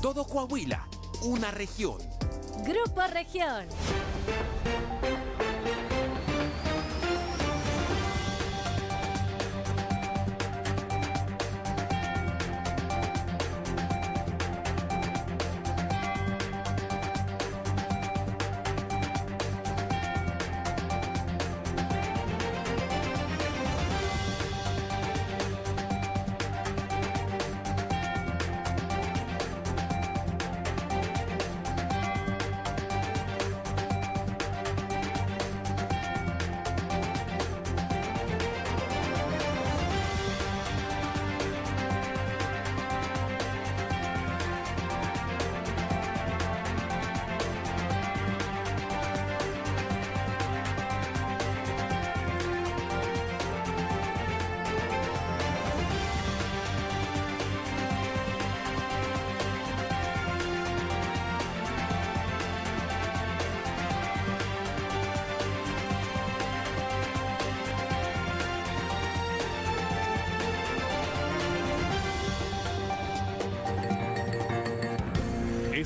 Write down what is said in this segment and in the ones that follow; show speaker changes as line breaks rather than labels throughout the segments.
Todo Coahuila, una región.
Grupo Región.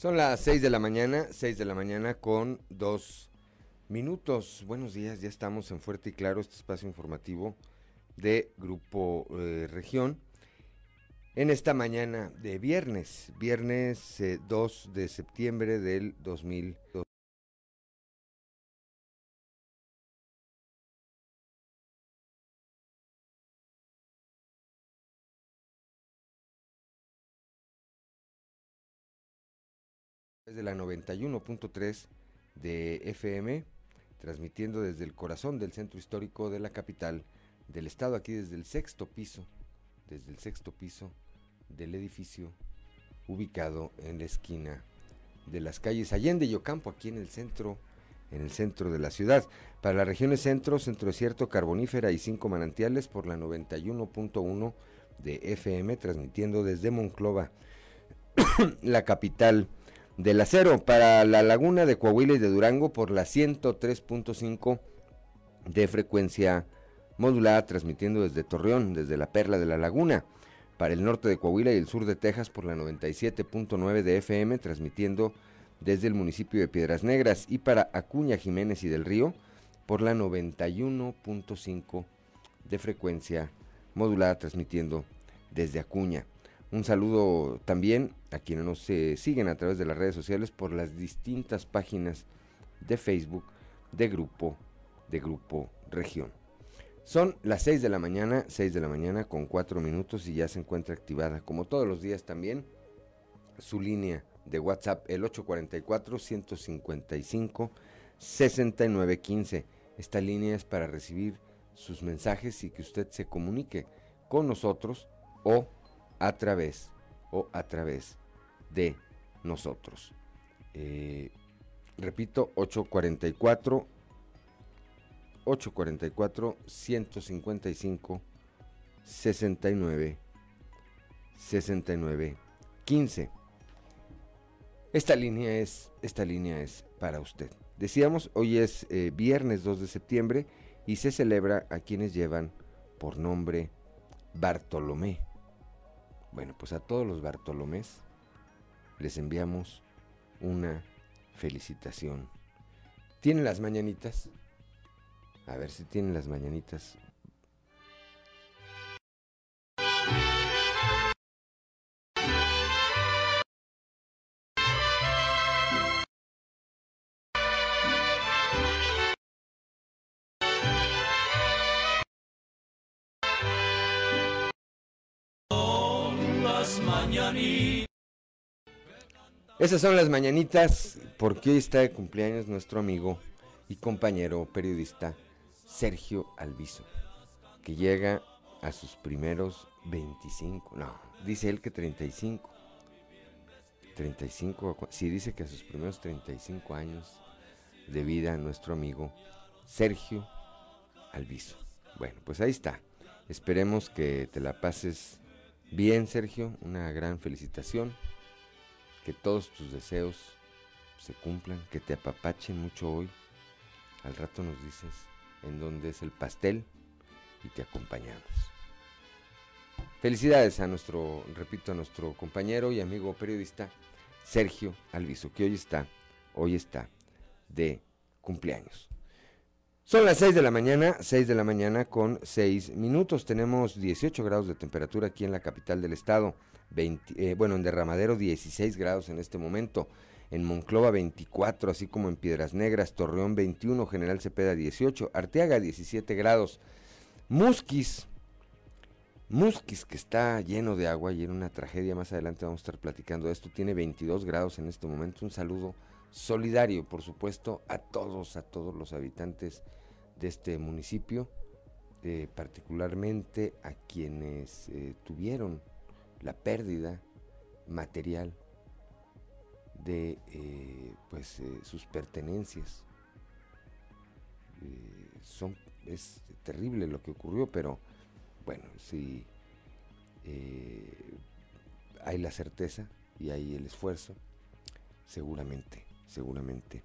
Son las 6 de la mañana, 6 de la mañana con dos minutos. Buenos días, ya estamos en Fuerte y Claro, este espacio informativo de Grupo eh, Región. En esta mañana de viernes, viernes eh, 2 de septiembre del 2002. De la 91.3 de FM, transmitiendo desde el corazón del centro histórico de la capital del estado, aquí desde el sexto piso, desde el sexto piso del edificio ubicado en la esquina de las calles Allende y Ocampo, aquí en el centro, en el centro de la ciudad. Para las regiones centro, centro desierto, carbonífera y cinco manantiales por la 91.1 de FM, transmitiendo desde Monclova, la capital del acero para la laguna de Coahuila y de Durango por la 103.5 de frecuencia modulada transmitiendo desde Torreón, desde la Perla de la Laguna, para el norte de Coahuila y el sur de Texas por la 97.9 de FM transmitiendo desde el municipio de Piedras Negras y para Acuña Jiménez y del Río por la 91.5 de frecuencia modulada transmitiendo desde Acuña. Un saludo también a quienes nos eh, siguen a través de las redes sociales por las distintas páginas de Facebook de Grupo, de Grupo Región. Son las 6 de la mañana, 6 de la mañana con 4 minutos y ya se encuentra activada, como todos los días también, su línea de WhatsApp, el 844-155-6915. Esta línea es para recibir sus mensajes y que usted se comunique con nosotros o a través o a través de nosotros. Eh, repito, 844 844 155 69 69 15. Esta línea es esta línea es para usted. Decíamos, hoy es eh, viernes 2 de septiembre y se celebra a quienes llevan por nombre Bartolomé. Bueno, pues a todos los Bartolomés les enviamos una felicitación. ¿Tienen las mañanitas? A ver si tienen las mañanitas. Esas son las mañanitas porque hoy está de cumpleaños nuestro amigo y compañero periodista Sergio Alviso, que llega a sus primeros 25, no, dice él que 35. 35, sí dice que a sus primeros 35 años de vida nuestro amigo Sergio Alviso. Bueno, pues ahí está. Esperemos que te la pases bien, Sergio. Una gran felicitación. Que todos tus deseos se cumplan, que te apapachen mucho hoy. Al rato nos dices en dónde es el pastel y te acompañamos. Felicidades a nuestro, repito, a nuestro compañero y amigo periodista Sergio Alviso, que hoy está, hoy está de cumpleaños. Son las 6 de la mañana, 6 de la mañana con 6 minutos. Tenemos 18 grados de temperatura aquí en la capital del estado. Eh, bueno, en Derramadero 16 grados en este momento. En Monclova 24, así como en Piedras Negras, Torreón 21, General Cepeda 18, Arteaga 17 grados. Musquis, Musquis que está lleno de agua y en una tragedia, más adelante vamos a estar platicando de esto, tiene 22 grados en este momento. Un saludo solidario, por supuesto, a todos, a todos los habitantes de este municipio, eh, particularmente a quienes eh, tuvieron la pérdida material de eh, pues sus pertenencias. son, es terrible lo que ocurrió, pero bueno, si hay la certeza y hay el esfuerzo, seguramente, seguramente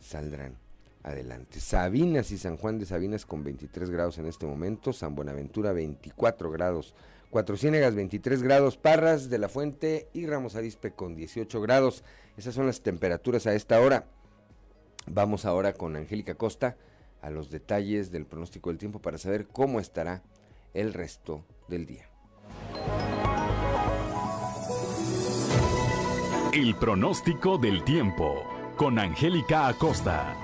saldrán adelante. Sabinas y San Juan de Sabinas con 23 grados en este momento, San Buenaventura 24 grados, Cuatro Ciénegas 23 grados, Parras de la Fuente y Ramos Arispe con 18 grados. Esas son las temperaturas a esta hora. Vamos ahora con Angélica Costa a los detalles del pronóstico del tiempo para saber cómo estará el resto del día.
El pronóstico del tiempo con Angélica Acosta.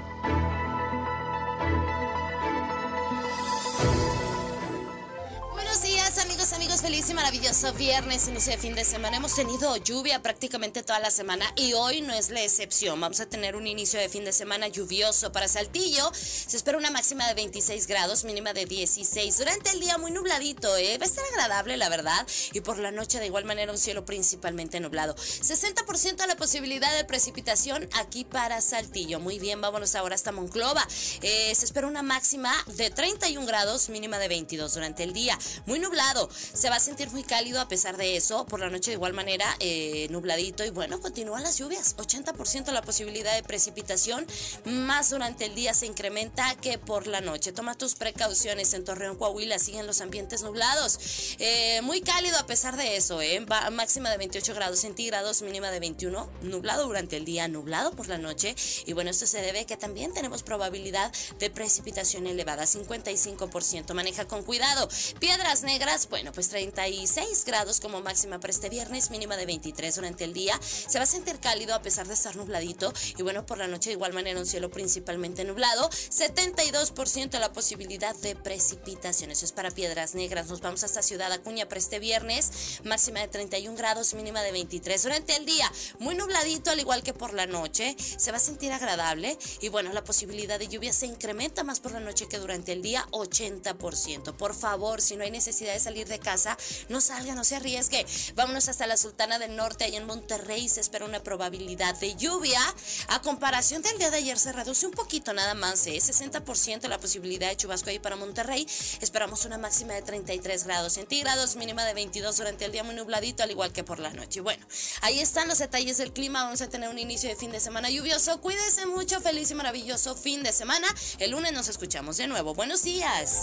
Feliz y maravilloso viernes, inicio de fin de semana. Hemos tenido lluvia prácticamente toda la semana y hoy no es la excepción. Vamos a tener un inicio de fin de semana lluvioso para Saltillo. Se espera una máxima de 26 grados, mínima de 16. Durante el día muy nubladito, ¿eh? va a estar agradable, la verdad. Y por la noche de igual manera un cielo principalmente nublado. 60% la posibilidad de precipitación aquí para Saltillo. Muy bien, vámonos ahora hasta Monclova. Eh, se espera una máxima de 31 grados, mínima de 22 durante el día. Muy nublado. Se va a sentir muy cálido a pesar de eso. Por la noche de igual manera eh, nubladito y bueno, continúan las lluvias. 80% la posibilidad de precipitación. Más durante el día se incrementa que por la noche. Toma tus precauciones en Torreón, Coahuila. Siguen los ambientes nublados. Eh, muy cálido a pesar de eso. Eh. máxima de 28 grados centígrados, mínima de 21. Nublado durante el día, nublado por la noche. Y bueno, esto se debe a que también tenemos probabilidad de precipitación elevada. 55%. Maneja con cuidado. Piedras negras, bueno, pues 36 grados como máxima para este viernes, mínima de 23 durante el día. Se va a sentir cálido a pesar de estar nubladito y bueno, por la noche de igual manera un cielo principalmente nublado. 72% la posibilidad de precipitación. Eso es para Piedras Negras. Nos vamos hasta Ciudad Acuña para este viernes, máxima de 31 grados, mínima de 23 durante el día. Muy nubladito al igual que por la noche. Se va a sentir agradable y bueno, la posibilidad de lluvia se incrementa más por la noche que durante el día, 80%. Por favor, si no hay necesidad de salir de casa, no salga, no se arriesgue. Vámonos hasta la Sultana del Norte, ahí en Monterrey se espera una probabilidad de lluvia. A comparación del día de ayer se reduce un poquito nada más, ¿eh? 60% la posibilidad de chubasco ahí para Monterrey. Esperamos una máxima de 33 grados centígrados, mínima de 22 durante el día muy nubladito, al igual que por la noche. Bueno, ahí están los detalles del clima. Vamos a tener un inicio de fin de semana lluvioso. Cuídense mucho, feliz y maravilloso fin de semana. El lunes nos escuchamos de nuevo. Buenos días.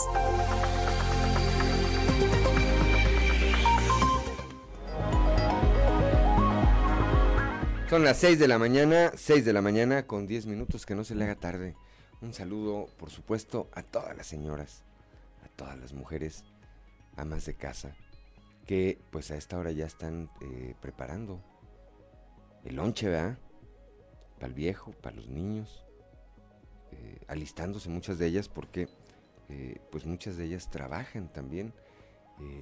Son las 6 de la mañana, 6 de la mañana con 10 minutos, que no se le haga tarde. Un saludo, por supuesto, a todas las señoras, a todas las mujeres, amas de casa, que pues a esta hora ya están eh, preparando el lonche, ¿verdad? Para el viejo, para los niños, eh, alistándose muchas de ellas porque eh, pues muchas de ellas trabajan también,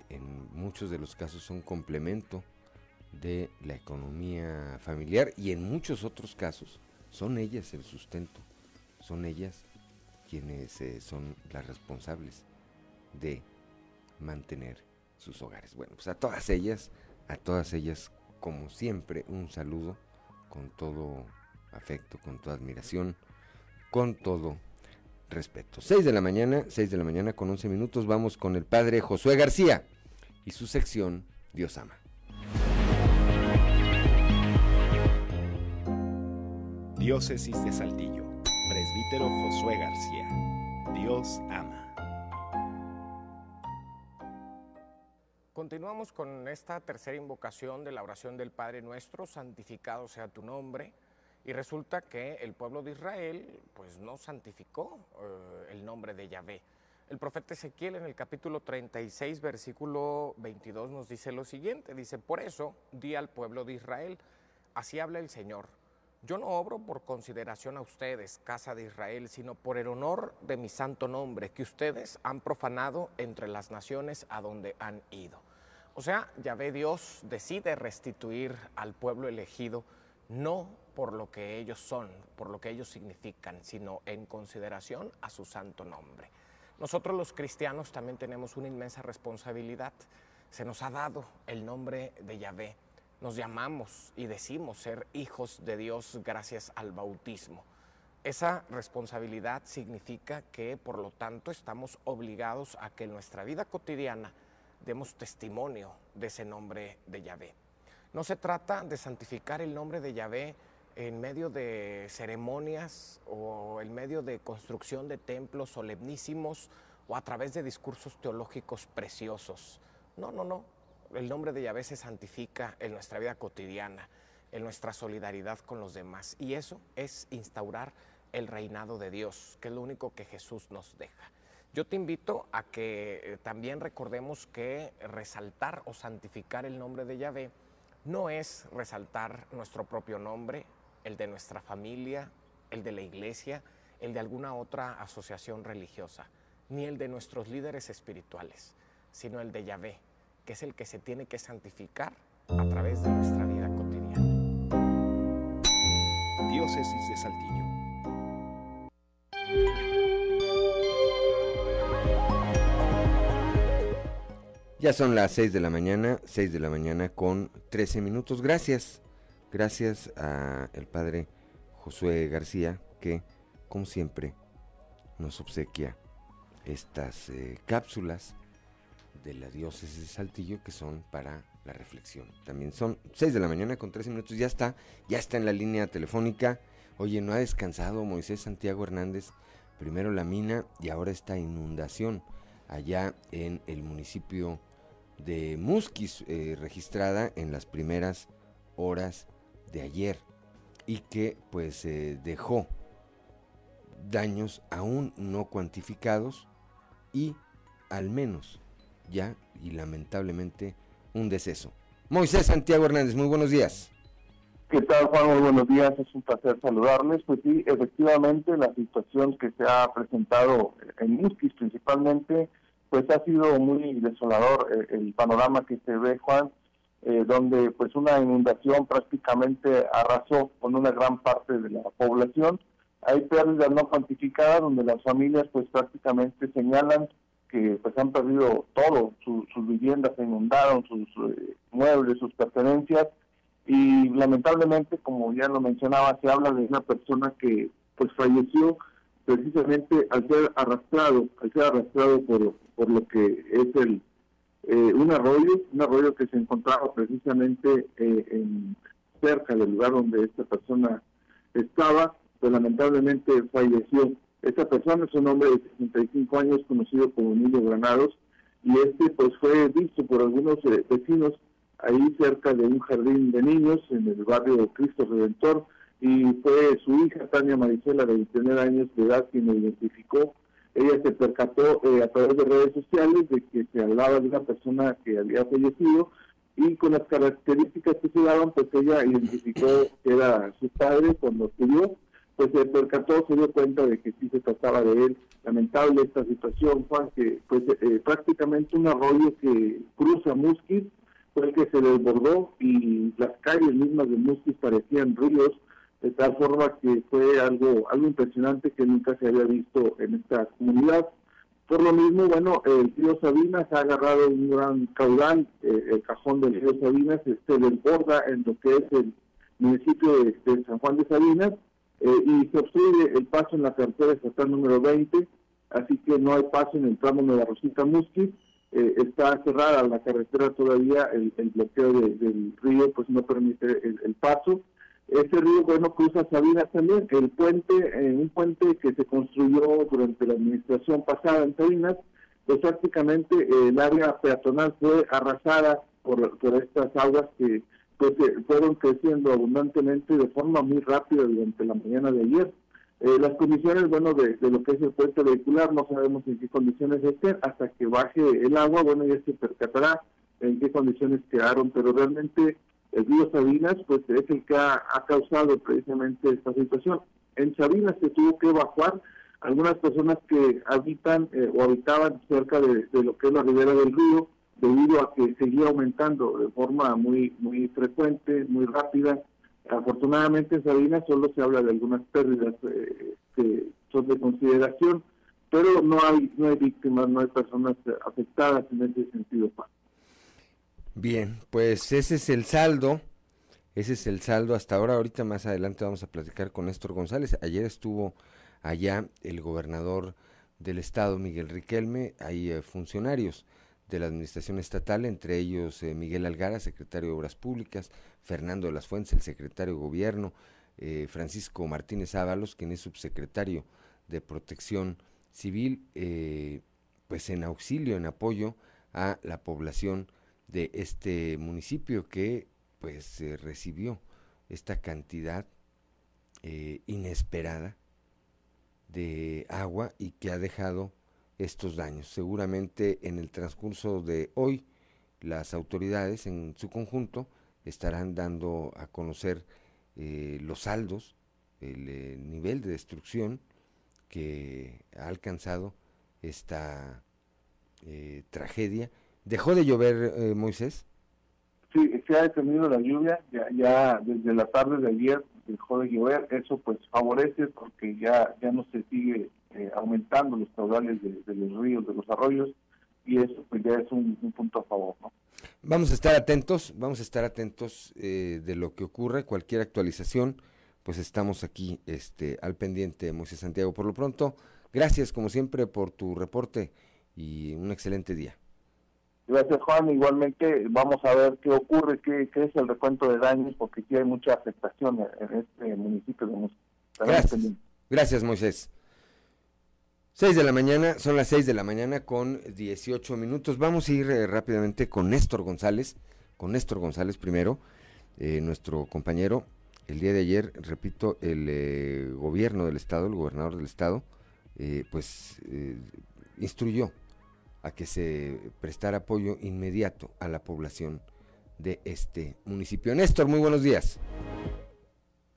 en muchos de los casos son complemento de la economía familiar y en muchos otros casos son ellas el sustento, son ellas quienes eh, son las responsables de mantener sus hogares. Bueno, pues a todas ellas, a todas ellas como siempre, un saludo con todo afecto, con toda admiración, con todo respeto. 6 de la mañana, 6 de la mañana con 11 minutos, vamos con el padre Josué García y su sección Dios ama.
Diócesis de Saltillo, presbítero Josué García. Dios ama.
Continuamos con esta tercera invocación de la oración del Padre Nuestro, santificado sea tu nombre. Y resulta que el pueblo de Israel pues no santificó eh, el nombre de Yahvé. El profeta Ezequiel en el capítulo 36, versículo 22 nos dice lo siguiente, dice, por eso di al pueblo de Israel, así habla el Señor, yo no obro por consideración a ustedes, casa de Israel, sino por el honor de mi santo nombre, que ustedes han profanado entre las naciones a donde han ido. O sea, Yahvé Dios decide restituir al pueblo elegido no por lo que ellos son, por lo que ellos significan, sino en consideración a su santo nombre. Nosotros los cristianos también tenemos una inmensa responsabilidad. Se nos ha dado el nombre de Yahvé. Nos llamamos y decimos ser hijos de Dios gracias al bautismo. Esa responsabilidad significa que, por lo tanto, estamos obligados a que en nuestra vida cotidiana demos testimonio de ese nombre de Yahvé. No se trata de santificar el nombre de Yahvé en medio de ceremonias o en medio de construcción de templos solemnísimos o a través de discursos teológicos preciosos. No, no, no. El nombre de Yahvé se santifica en nuestra vida cotidiana, en nuestra solidaridad con los demás. Y eso es instaurar el reinado de Dios, que es lo único que Jesús nos deja. Yo te invito a que eh, también recordemos que resaltar o santificar el nombre de Yahvé no es resaltar nuestro propio nombre, el de nuestra familia, el de la iglesia, el de alguna otra asociación religiosa, ni el de nuestros líderes espirituales, sino el de Yahvé, que es el que se tiene que santificar a través de nuestra vida cotidiana.
Diócesis de Saltillo.
Ya son las 6 de la mañana, 6 de la mañana con 13 minutos. Gracias Gracias a el padre Josué García que, como siempre, nos obsequia estas eh, cápsulas de la diócesis de Saltillo que son para la reflexión. También son 6 de la mañana con 13 minutos, ya está, ya está en la línea telefónica. Oye, no ha descansado Moisés Santiago Hernández, primero la mina y ahora esta inundación allá en el municipio de Musquis, eh, registrada en las primeras horas de ayer y que pues eh, dejó daños aún no cuantificados y al menos ya y lamentablemente un deceso. Moisés Santiago Hernández, muy buenos días.
¿Qué tal Juan? Muy buenos días, es un placer saludarles. Pues sí, efectivamente la situación que se ha presentado en Musquis principalmente, pues ha sido muy desolador eh, el panorama que se ve Juan eh, donde pues una inundación prácticamente arrasó con una gran parte de la población. Hay pérdidas no cuantificadas donde las familias pues prácticamente señalan que pues han perdido todo, sus viviendas se inundaron, sus eh, muebles, sus pertenencias y lamentablemente como ya lo mencionaba se habla de una persona que pues falleció precisamente al ser arrastrado, al ser arrastrado por, por lo que es el eh, un arroyo, un arroyo que se encontraba precisamente eh, en, cerca del lugar donde esta persona estaba, pues lamentablemente falleció. Esta persona es un hombre de 65 años conocido como Emilio Granados y este pues fue visto por algunos eh, vecinos ahí cerca de un jardín de niños en el barrio Cristo Redentor y fue su hija Tania Marisela de 29 años de edad quien lo identificó. Ella se percató eh, a través de redes sociales de que se hablaba de una persona que había fallecido y con las características que se daban, pues ella identificó que era su padre cuando estudió, pues se percató, se dio cuenta de que sí se trataba de él. Lamentable esta situación, Juan, que pues eh, prácticamente un arroyo que cruza Musquis fue el que se desbordó y las calles mismas de Musquis parecían ríos de tal forma que fue algo, algo impresionante que nunca se había visto en esta comunidad. Por lo mismo, bueno, el río Sabinas ha agarrado un gran caudal, eh, el cajón del río Sabinas se desborda en lo que es el municipio de, San Juan de Sabinas eh, y se obstruye el paso en la carretera estatal número 20, así que no hay paso en el tramo la Rosita Musquis, eh, está cerrada la carretera todavía, el, bloqueo del río pues no permite el, paso. Este río, bueno, cruza Sabinas también, el puente, en un puente que se construyó durante la administración pasada en Sabinas, pues prácticamente el área peatonal fue arrasada por, por estas aguas que pues fueron creciendo abundantemente de forma muy rápida durante la mañana de ayer. Eh, las condiciones, bueno, de, lo que es el puente vehicular, no sabemos en qué condiciones estén, hasta que baje el agua, bueno, ya se percatará en qué condiciones quedaron, pero realmente el río Sabinas, pues es el que ha, causado precisamente esta situación. En Sabinas se tuvo que evacuar algunas personas que habitan eh, o habitaban cerca de, de, lo que es la ribera del río, debido a que seguía aumentando de forma muy, muy frecuente, muy rápida, Afortunadamente en Sabina solo se habla de algunas pérdidas eh, que son de consideración, pero no hay, no hay víctimas, no hay personas afectadas en ese sentido.
Bien, pues ese es el saldo, ese es el saldo hasta ahora. Ahorita más adelante vamos a platicar con Néstor González. Ayer estuvo allá el gobernador del estado, Miguel Riquelme, hay eh, funcionarios de la Administración Estatal, entre ellos eh, Miguel Algara, secretario de Obras Públicas, Fernando de las Fuentes, el secretario de Gobierno, eh, Francisco Martínez Ábalos, quien es subsecretario de Protección Civil, eh, pues en auxilio, en apoyo a la población de este municipio que pues recibió esta cantidad inesperada de agua y que ha dejado estos daños. Seguramente en el transcurso de hoy las autoridades en su conjunto estarán dando a conocer eh, los saldos, el eh, nivel de destrucción que ha alcanzado esta eh, tragedia. ¿Dejó de llover, Moisés?
Sí, se ha detenido la lluvia, ya, ya desde la tarde de ayer dejó de llover, eso pues favorece porque ya, ya no se sigue eh, aumentando los caudales de, los ríos, de los arroyos, y eso pues ya es un, punto a favor. ¿no?
Vamos a estar atentos, vamos a estar atentos eh, de lo que ocurre, cualquier actualización, pues estamos aquí este, al pendiente, Moisés Santiago. Por lo pronto, gracias como siempre por tu reporte y un excelente día.
Gracias Juan, igualmente vamos a ver qué ocurre, qué, qué es el recuento de daños, porque aquí hay mucha afectación en este municipio de
Gracias. Gracias Moisés. 6 de la mañana, son las 6 de la mañana con 18 minutos. Vamos a ir eh, rápidamente con Néstor González, con Néstor González primero, eh, nuestro compañero. El día de ayer, repito, el eh, gobierno del estado, el gobernador del estado, pues instruyó a que se prestara apoyo inmediato a la población de este municipio. Néstor, muy buenos días.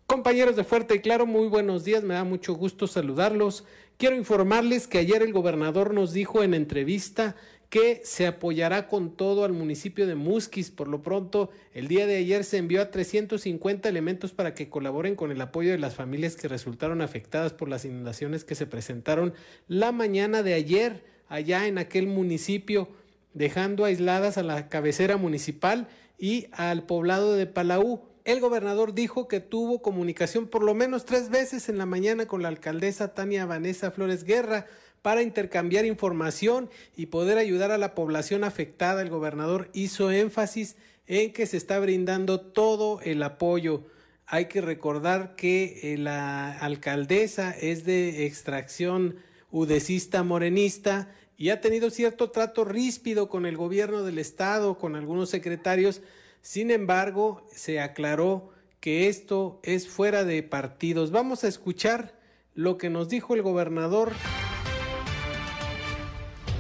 Compañeros de Fuerte y Claro, muy buenos días, me da mucho gusto saludarlos. Quiero informarles que ayer el gobernador nos dijo en entrevista que se apoyará con todo al municipio de Musquis. Por lo pronto, el día de ayer se envió a 350 elementos para que colaboren con el apoyo de las familias que resultaron afectadas por las inundaciones que se presentaron la mañana de ayer allá en aquel municipio, dejando aisladas a la cabecera municipal y al poblado de Palau. El gobernador dijo que tuvo comunicación por lo menos tres veces en la mañana con la alcaldesa Tania Vanessa Flores Guerra para intercambiar información y poder ayudar a la población afectada. El gobernador hizo énfasis en que se está brindando todo el apoyo. Hay que recordar que eh, la alcaldesa es de extracción udecista morenista y ha tenido cierto trato ríspido con el gobierno del estado, con algunos secretarios, sin embargo, se aclaró que esto es fuera de partidos. Vamos a escuchar lo que nos dijo el gobernador.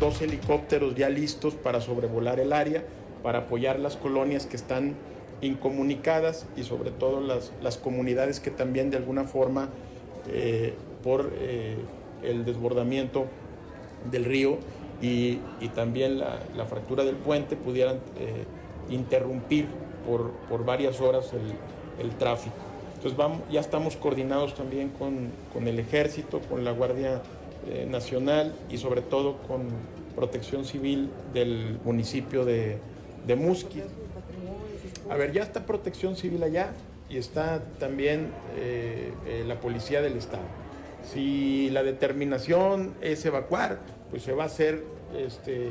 Dos helicópteros ya listos para sobrevolar el área, para apoyar las colonias que están incomunicadas y sobre todo las, comunidades que también de alguna forma eh, por eh, el desbordamiento del río y, también la, fractura del puente pudieran eh, interrumpir por, por varias horas el, el, tráfico. Entonces vamos, ya estamos coordinados también con, con, el ejército, con la Guardia eh, nacional y sobre todo con protección civil del municipio de, de. A ver, ya está protección civil allá y está también eh, eh, la policía del Estado. Si la determinación es evacuar, pues se va a hacer este,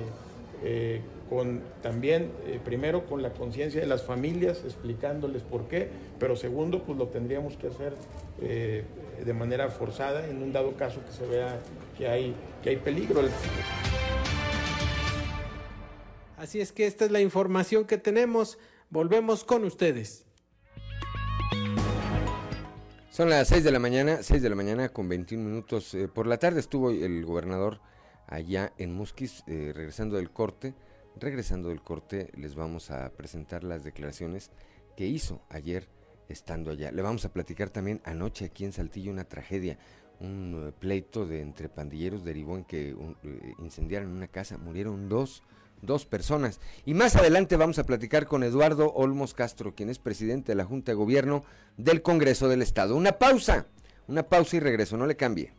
con también, primero, con la conciencia de las familias, explicándoles por qué, pero segundo, pues lo tendríamos que hacer de manera forzada en un dado caso que se vea que hay, que hay peligro.
Así es que esta es la información que tenemos. Volvemos con ustedes.
Son las 6 de la mañana, 6 de la mañana con 21 minutos. Eh, por la tarde estuvo el gobernador allá en Musquis, eh, regresando del corte. Regresando del corte, les vamos a presentar las declaraciones que hizo ayer estando allá. Le vamos a platicar también anoche aquí en Saltillo una tragedia. Un eh, pleito de entre pandilleros derivó en que incendiaron una casa, murieron dos dos personas. Y más adelante vamos a platicar con Eduardo Olmos Castro, quien es presidente de la Junta de Gobierno del Congreso del Estado. Una pausa, una pausa y regreso, no le cambie.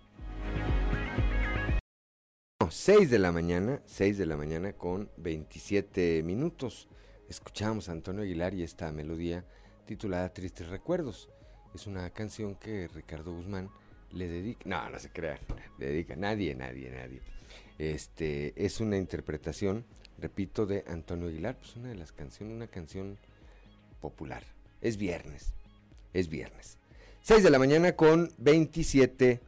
6 de la mañana, 6 de la mañana con 27 minutos. Escuchamos a Antonio Aguilar y esta melodía titulada Tristes Recuerdos. Es una canción que Ricardo Guzmán le dedica, no, no se crea, le dedica nadie, nadie, nadie. Este es una interpretación repito, de Antonio Aguilar, pues una de las canciones, una canción popular. Es viernes, es viernes. 6 de la mañana con 27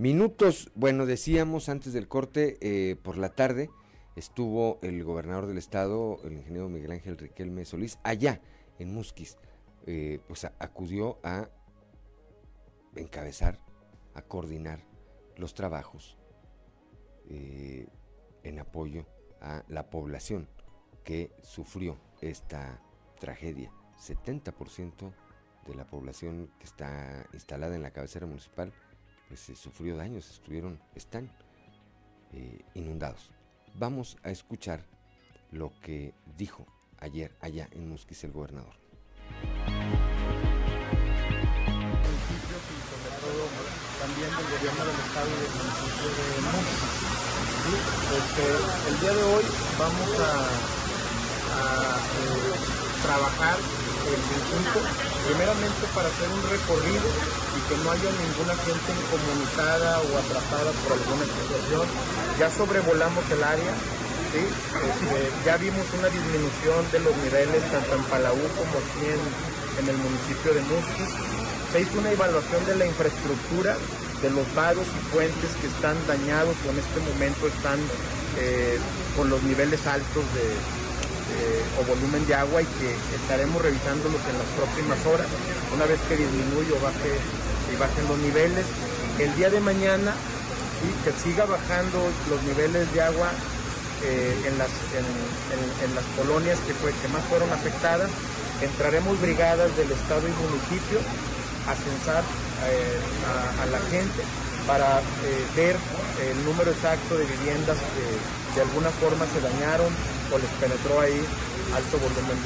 minutos. Bueno, decíamos antes del corte, eh, por la tarde estuvo el gobernador del estado, el ingeniero Miguel Ángel Riquelme Solís, allá en Musquis. Eh, pues acudió a encabezar, a coordinar los trabajos eh, en apoyo a la población que sufrió esta tragedia. 70% de la población que está instalada en la cabecera municipal pues sufrió daños, estuvieron, están eh, inundados. Vamos a escuchar lo que dijo ayer allá en Musquis el gobernador.
este, el día de hoy vamos a, eh, trabajar en conjunto, primeramente para hacer un recorrido y que no haya ninguna gente incomunicada o atrapada por alguna situación. Ya sobrevolamos el área, este, ya vimos una disminución de los niveles tanto en Palau como aquí en, el municipio de Musquis. Se hizo una evaluación de la infraestructura de los vagos y puentes que están dañados o en este momento están eh, con los niveles altos de, o volumen de agua y que estaremos revisándolos en las próximas horas, una vez que disminuya o baje, y bajen los niveles. El día de mañana y que siga bajando los niveles de agua eh, en, las, en, las colonias que, fue, que más fueron afectadas. Entraremos brigadas del Estado y municipio a censar eh, a, la gente para eh, ver el número exacto de viviendas que de alguna forma se dañaron o les penetró ahí alto volumen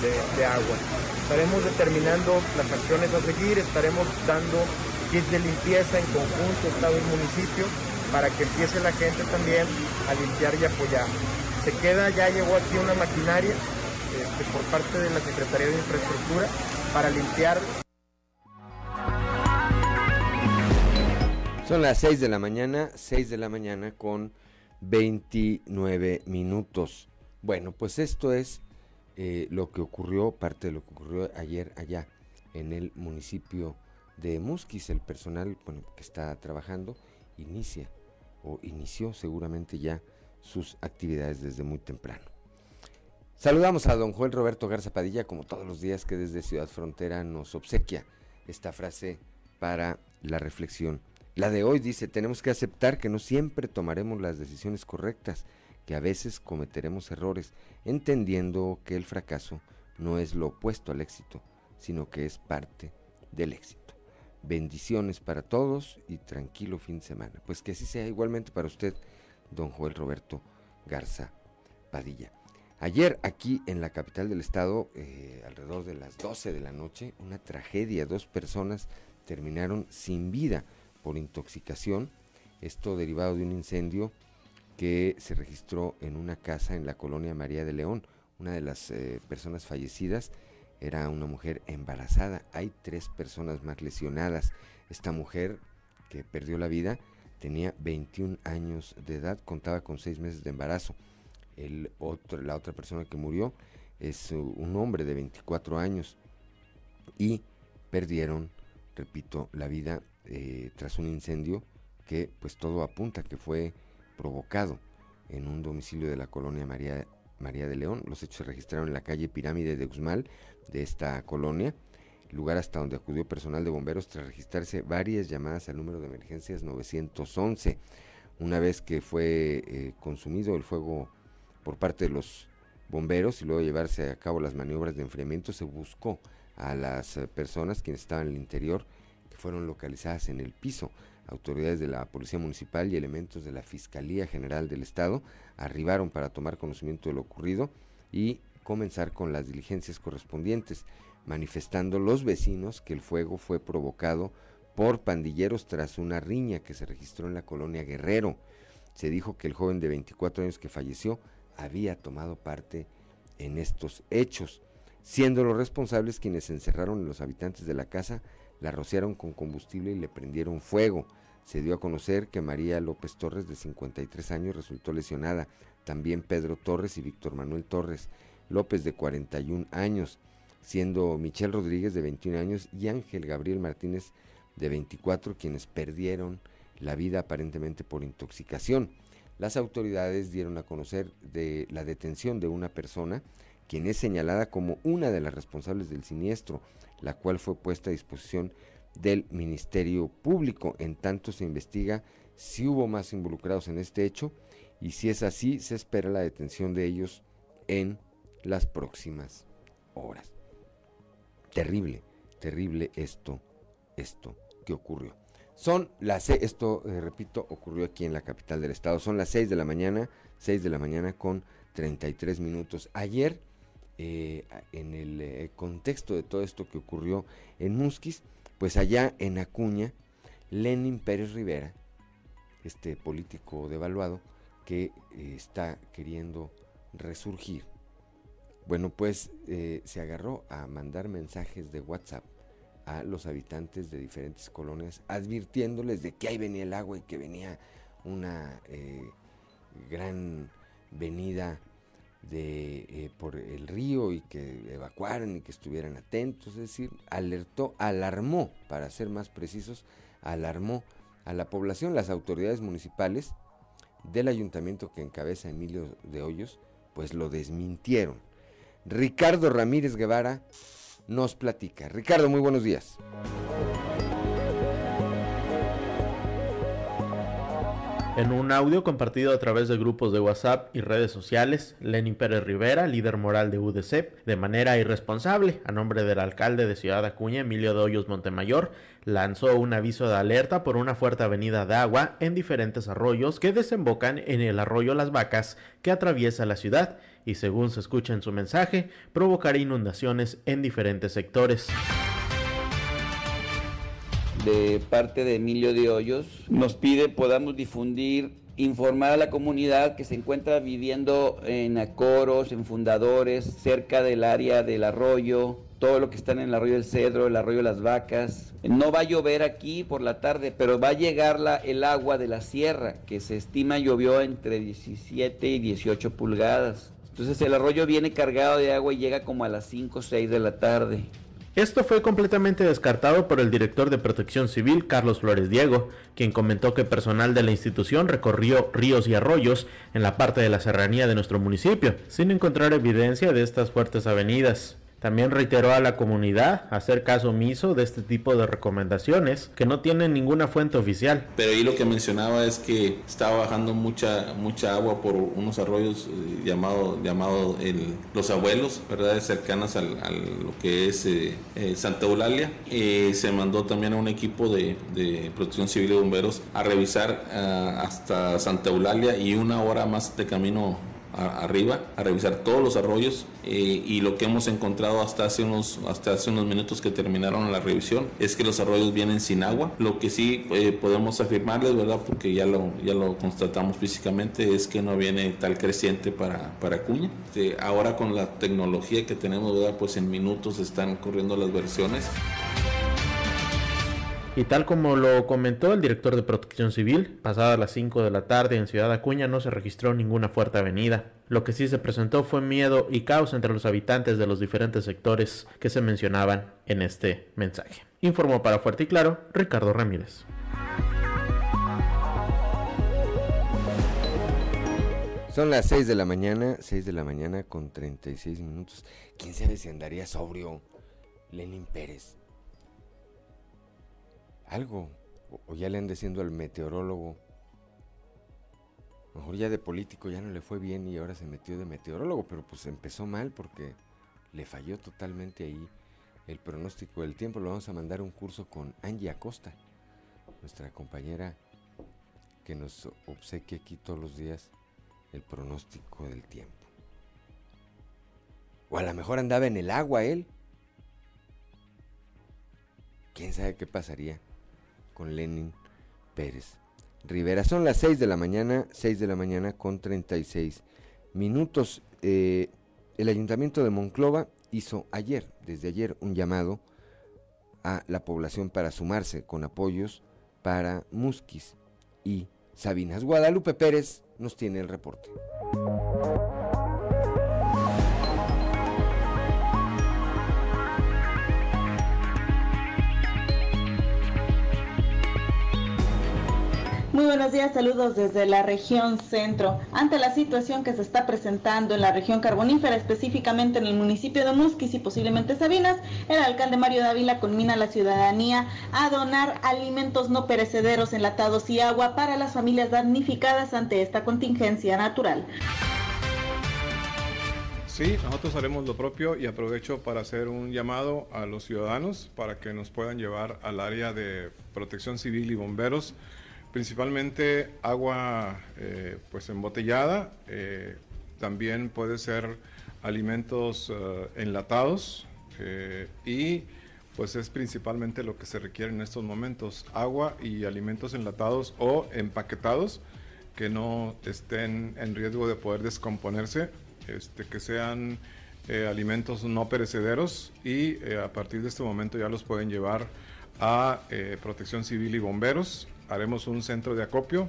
de, agua. Estaremos determinando las acciones a seguir, estaremos dando kits de limpieza en conjunto, Estado y municipio, para que empiece la gente también a limpiar y apoyar. Se queda, ya llegó aquí una maquinaria este, por parte de la Secretaría de Infraestructura para limpiar
Son las 6 de la mañana, 6 de la mañana con 29 minutos. Bueno, pues esto es eh, lo que ocurrió, parte de lo que ocurrió ayer allá en el municipio de Musquis. El personal que está trabajando inicia o inició seguramente ya sus actividades desde muy temprano. Saludamos a don Joel Roberto Garza Padilla, como todos los días que desde Ciudad Frontera nos obsequia esta frase para la reflexión la de hoy dice, tenemos que aceptar que no siempre tomaremos las decisiones correctas, que a veces cometeremos errores, entendiendo que el fracaso no es lo opuesto al éxito, sino que es parte del éxito. Bendiciones para todos y tranquilo fin de semana. Pues que así sea igualmente para usted, don Joel Roberto Garza Padilla. Ayer aquí en la capital del estado, eh, alrededor de las 12 de la noche, una tragedia, dos personas terminaron sin vida por intoxicación Esto derivado de un incendio que se registró en una casa en la colonia María de León. Una de las eh, personas fallecidas era una mujer embarazada. Hay tres personas más lesionadas. Esta mujer que perdió la vida tenía 21 años de edad, contaba con seis meses de embarazo. El otro, la otra persona que murió es un hombre de 24 años y perdieron, repito, la vida eh, tras un incendio que pues todo apunta que fue provocado en un domicilio de la colonia María, María de León. Los hechos se registraron en la calle Pirámide de Uxmal de esta colonia, lugar hasta donde acudió personal de bomberos tras registrarse varias llamadas al número de emergencias 911. Una vez que fue eh, consumido el fuego por parte de los bomberos y luego llevarse a cabo las maniobras de enfriamiento, se buscó a las eh, personas quienes estaban en el interior fueron localizadas en el piso. Autoridades de la Policía Municipal y elementos de la Fiscalía General del Estado arribaron para tomar conocimiento de lo ocurrido y comenzar con las diligencias correspondientes, manifestando los vecinos que el fuego fue provocado por pandilleros tras una riña que se registró en la colonia Guerrero. Se dijo que el joven de 24 años que falleció había tomado parte en estos hechos, siendo los responsables quienes encerraron a los habitantes de la casa, la rociaron con combustible y le prendieron fuego. Se dio a conocer que María López Torres, de 53 años, resultó lesionada. También Pedro Torres y Víctor Manuel Torres López, de 41 años, siendo Michelle Rodríguez, de 21 años, y Ángel Gabriel Martínez, de 24, quienes perdieron la vida aparentemente por intoxicación. Las autoridades dieron a conocer de la detención de una persona, quien es señalada como una de las responsables del siniestro, la cual fue puesta a disposición del Ministerio Público. En tanto se investiga si hubo más involucrados en este hecho y si es así, se espera la detención de ellos en las próximas horas. Terrible, terrible esto, esto que ocurrió. Son las esto eh, repito, ocurrió aquí en la capital del estado. Son las 6 de la mañana, 6 de la mañana con 33 minutos. Ayer, eh, en el eh, contexto de todo esto que ocurrió en Musquis, pues allá en Acuña, Lenin Pérez Rivera, este político devaluado, que está queriendo resurgir, bueno, pues se agarró a mandar mensajes de WhatsApp a los habitantes de diferentes colonias, advirtiéndoles de que ahí venía el agua y que venía una eh, gran venida de, eh, por el río y que evacuaran y que estuvieran atentos, es decir, alertó, alarmó, para ser más precisos, alarmó a la población, las autoridades municipales del ayuntamiento que encabeza Emilio de Hoyos, pues lo desmintieron. Ricardo Ramírez Guevara nos platica. Ricardo, muy buenos días.
En un audio compartido a través de grupos de WhatsApp y redes sociales, Lenin Pérez Rivera, líder moral de UDC, de manera irresponsable, a nombre del alcalde de Ciudad Acuña, Emilio de Hoyos Montemayor, lanzó un aviso de alerta por una fuerte avenida de agua en diferentes arroyos que desembocan en el arroyo Las Vacas que atraviesa la ciudad y según se escucha en su mensaje, provocará inundaciones en diferentes sectores
de parte de Emilio de Hoyos nos pide podamos difundir, informar a la comunidad que se encuentra viviendo en acoros, en fundadores, cerca del área del arroyo, todo lo que está en el arroyo del Cedro, el arroyo de las Vacas. No va a llover aquí por la tarde, pero va a llegar la, el agua de la sierra, que se estima llovió entre 17 y 18 pulgadas. Entonces el arroyo viene cargado de agua y llega como a las 5 o 6 de la tarde.
Esto fue completamente descartado por el director de Protección Civil, Carlos Flores Diego, quien comentó que personal de la institución recorrió ríos y arroyos en la parte de la serranía de nuestro municipio, sin encontrar evidencia de estas fuertes avenidas. También reiteró a la comunidad hacer caso omiso de este tipo de recomendaciones que no tienen ninguna fuente oficial.
Pero ahí lo que mencionaba es que estaba bajando mucha mucha agua por unos arroyos eh, llamado, los abuelos, ¿verdad? cercanas a lo que es eh, eh, Santa Eulalia. se mandó también a un equipo de, de protección civil y bomberos a revisar hasta Santa Eulalia y una hora más de camino arriba a revisar todos los arroyos eh, y lo que hemos encontrado hasta hace unos hasta hace unos minutos que terminaron la revisión es que los arroyos vienen sin agua. Lo que sí eh, podemos afirmarles, verdad, porque ya lo ya lo constatamos físicamente es que no viene tal creciente para para Cuña. Este, ahora con la tecnología que tenemos, verdad, pues en minutos están corriendo las versiones.
Y tal como lo comentó el director de Protección Civil, pasadas las 5 de la tarde en Ciudad Acuña no se registró ninguna fuerte avenida. Lo que sí se presentó fue miedo y caos entre los habitantes de los diferentes sectores que se mencionaban en este mensaje. Informó para Fuerte y Claro Ricardo Ramírez.
Son las 6 de la mañana, 6 de la mañana con 36 minutos. ¿Quién sabe si andaría sobrio Lenin Pérez? Algo. O, ya le ande diciendo al meteorólogo. Mejor ya de político ya no le fue bien y ahora se metió de meteorólogo, pero pues empezó mal porque le falló totalmente ahí el pronóstico del tiempo. Lo vamos a mandar un curso con Angie Acosta, nuestra compañera que nos obsequia aquí todos los días el pronóstico del tiempo. O a lo mejor andaba en el agua él. ¿Quién sabe qué pasaría? Con Lenin Pérez Rivera. Son las 6 de la mañana, 6 de la mañana con 36 minutos. Eh, el ayuntamiento de Monclova hizo ayer, desde ayer, un llamado a la población para sumarse con apoyos para Musquis y Sabinas. Guadalupe Pérez nos tiene el reporte.
Buenos días, saludos desde la región centro. Ante la situación que se está presentando en la región carbonífera, específicamente en el municipio de Musquis y posiblemente Sabinas, el alcalde Mario Dávila conmina a la ciudadanía a donar alimentos no perecederos, enlatados y agua para las familias damnificadas ante esta contingencia natural.
Sí, nosotros haremos lo propio y aprovecho para hacer un llamado a los ciudadanos para que nos puedan llevar al área de protección civil y bomberos principalmente agua eh, pues embotellada, eh, también puede ser alimentos eh, enlatados y pues es principalmente lo que se requiere en estos momentos, agua y alimentos enlatados o empaquetados que no estén en riesgo de poder descomponerse, este, que sean alimentos no perecederos y a partir de este momento ya los pueden llevar a Protección Civil y Bomberos haremos un centro de acopio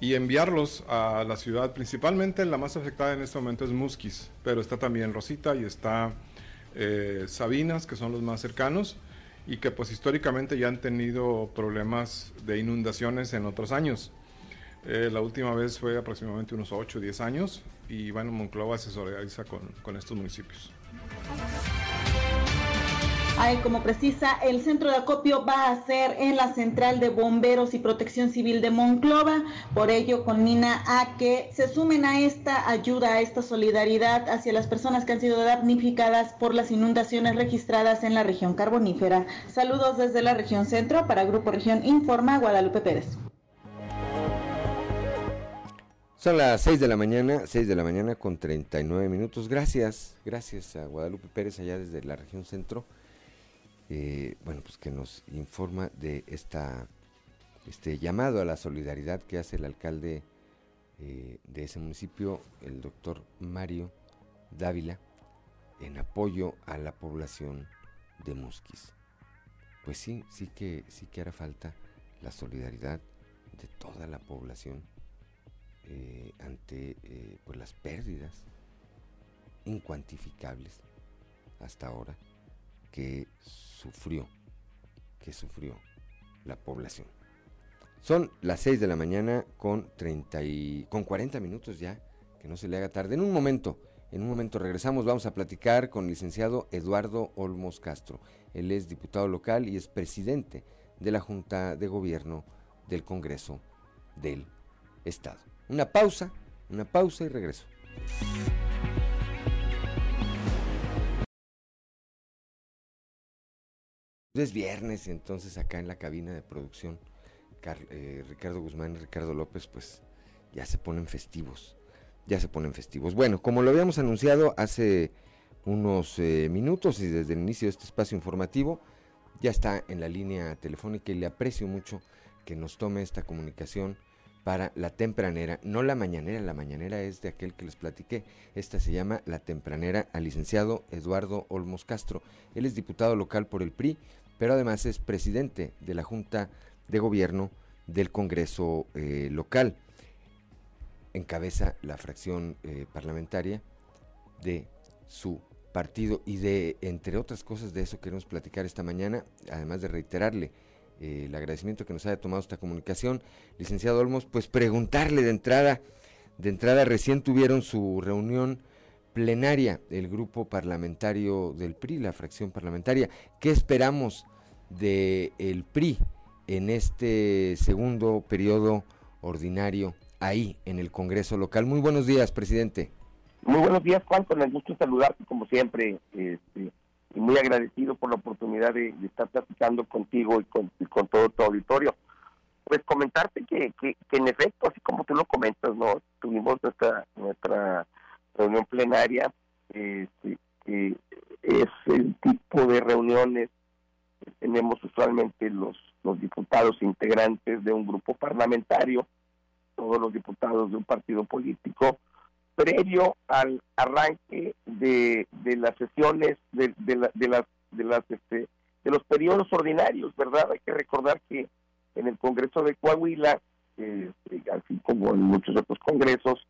y enviarlos a la ciudad. Principalmente la más afectada en este momento es Musquis, pero está también Rosita y está eh, Sabinas, que son los más cercanos y que pues históricamente ya han tenido problemas de inundaciones en otros años. Eh, la última vez fue aproximadamente unos 8 o 10 años y bueno, Monclova se solidariza con, con estos municipios.
Ahí, como precisa, el centro de acopio va a ser en la Central de Bomberos y Protección Civil de Monclova. Por ello, conmina a que se sumen a esta ayuda, a esta solidaridad hacia las personas que han sido damnificadas por las inundaciones registradas en la región carbonífera. Saludos desde la región centro para Grupo Región Informa, Guadalupe Pérez.
Son las 6 de la mañana, 6 de la mañana con 39 minutos. Gracias, gracias a Guadalupe Pérez allá desde la región centro. Eh, bueno, pues que nos informa de esta este llamado a la solidaridad que hace el alcalde eh, de ese municipio, el doctor Mario Dávila, en apoyo a la población de Musquis. Pues sí, sí que sí que hará falta la solidaridad de toda la población eh, ante pues las pérdidas incuantificables hasta ahora que sufrió, que sufrió la población. Son las 6 de la mañana con, 30 y, con 40 minutos ya, que no se le haga tarde. En un momento, en un momento regresamos, vamos a platicar con el licenciado Eduardo Olmos Castro. Él es diputado local y es presidente de la Junta de Gobierno del Congreso del Estado. Una pausa, una pausa y regreso. Es viernes, entonces acá en la cabina de producción, eh, Ricardo Guzmán y Ricardo López, pues ya se ponen festivos. ya se ponen festivos. Bueno, como lo habíamos anunciado hace unos eh, minutos y desde el inicio de este espacio informativo, ya está en la línea telefónica y le aprecio mucho que nos tome esta comunicación para la tempranera, no la mañanera, la mañanera es de aquel que les platiqué, esta se llama la tempranera al licenciado Eduardo Olmos Castro. Él es diputado local por el PRI, pero además es presidente de la Junta de Gobierno del Congreso eh, local. Encabeza la fracción eh, parlamentaria de su partido y de, entre otras cosas, de eso queremos platicar esta mañana, además de reiterarle eh, el agradecimiento que nos haya tomado esta comunicación, licenciado Olmos, pues preguntarle de entrada, de entrada recién tuvieron su reunión plenaria el grupo parlamentario del PRI, la fracción parlamentaria. ¿Qué esperamos del el PRI en este segundo periodo ordinario ahí en el Congreso local? Muy buenos días, presidente.
Muy buenos días, Juan, con el gusto de saludarte como siempre, este, y muy agradecido por la oportunidad de, estar platicando contigo y con, todo tu auditorio. Pues comentarte que, que, en efecto, así como tú lo comentas, no tuvimos nuestra nuestra reunión plenaria, este, es el tipo de reuniones que tenemos usualmente los los diputados integrantes de un grupo parlamentario, todos los diputados de un partido político, previo al arranque de, de las sesiones de, de, las de las este, de los periodos ordinarios, ¿verdad? Hay que recordar que en el Congreso de Coahuila, este, así como en muchos otros congresos,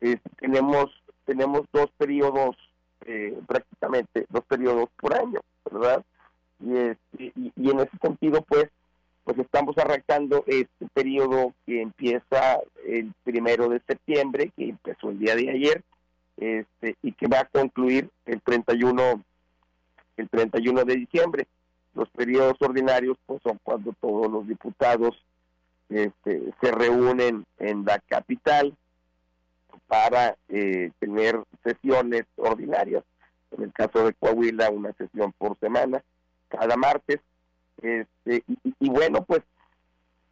este, tenemos tenemos dos periodos eh, prácticamente dos periodos por año, ¿verdad? Y, este, y en ese sentido, pues pues estamos arrancando este periodo que empieza el primero de septiembre, que empezó el día de ayer, este, y que va a concluir el 31, el 31 de diciembre. Los periodos ordinarios pues son cuando todos los diputados este, se reúnen en la capital para eh, tener sesiones ordinarias. En el caso de Coahuila, una sesión por semana, cada martes este, y, bueno, pues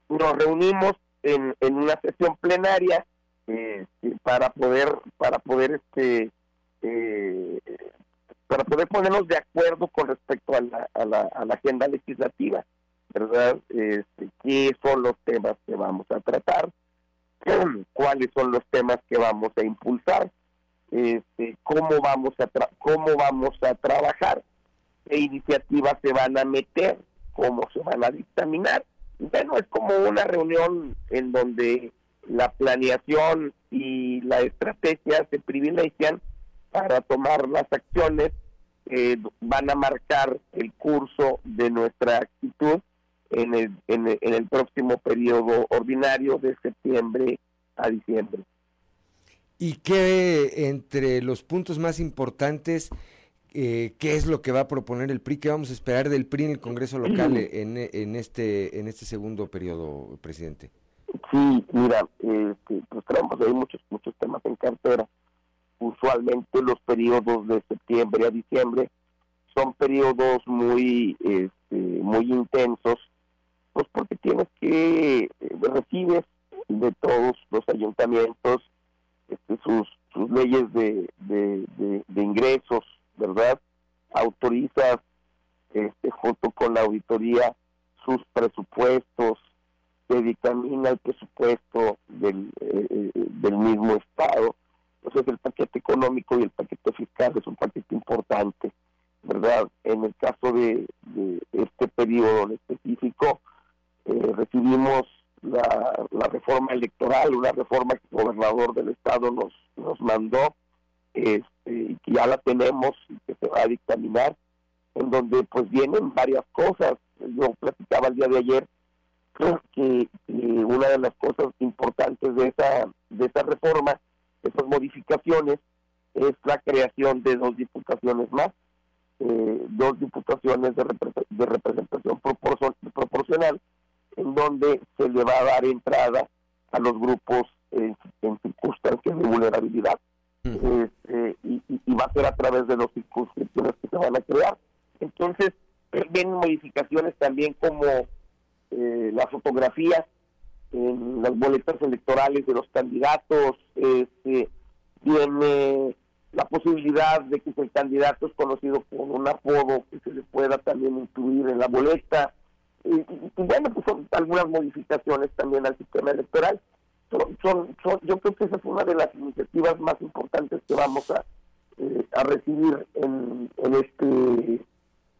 nos reunimos en, en una sesión plenaria este, para poder para poder este eh, para poder ponernos de acuerdo con respecto a la, a la, a la agenda legislativa, ¿verdad? Este, ¿Qué son los temas que vamos a tratar? ¿Cuáles son los temas que vamos a impulsar? Este, ¿Cómo vamos a cómo vamos a trabajar? ¿Qué iniciativas se van a meter? cómo se van a dictaminar. Bueno, es como una reunión en donde la planeación y la estrategia se privilegian para tomar las acciones que van a marcar el curso de nuestra actitud en el, en el, en el próximo periodo ordinario de septiembre a diciembre.
¿Y qué entre los puntos más importantes eh, qué es lo que va a proponer el PRI, qué vamos a esperar del PRI en el Congreso local en, en este en este segundo periodo, presidente.
Sí, mira, este, pues tenemos ahí muchos muchos temas en cartera. Usualmente los periodos de septiembre a diciembre son periodos muy este, muy intensos, pues porque tienes que eh, recibes de todos los ayuntamientos este, sus sus leyes de, de ingresos ¿verdad? Autoriza este, junto con la auditoría sus presupuestos, se dictamina el presupuesto del, eh, eh, del mismo Estado. Entonces el paquete económico y el paquete fiscal es un paquete importante, ¿verdad? En el caso de, este periodo específico, eh, recibimos la, reforma electoral, una reforma que el gobernador del Estado nos, nos mandó, este, que ya la tenemos y que se va a dictaminar, en donde pues vienen varias cosas. Yo platicaba el día de ayer creo que, una de las cosas importantes de esa, de esa reforma, esas modificaciones, es la creación de dos diputaciones más, eh, dos diputaciones de, de representación proporcional, en donde se le va a dar entrada a los grupos en circunstancias de vulnerabilidad este, y, va a ser a través de las circunscripciones que se van a crear. Entonces, vienen modificaciones también como eh, las fotografías en las boletas electorales de los candidatos, este, tiene la posibilidad de que el candidato es conocido con un apodo que se le pueda también incluir en la boleta. Y, bueno, pues son algunas modificaciones también al sistema electoral. Son, son, yo creo que esa es una de las iniciativas más importantes que vamos a, eh, a recibir en, en este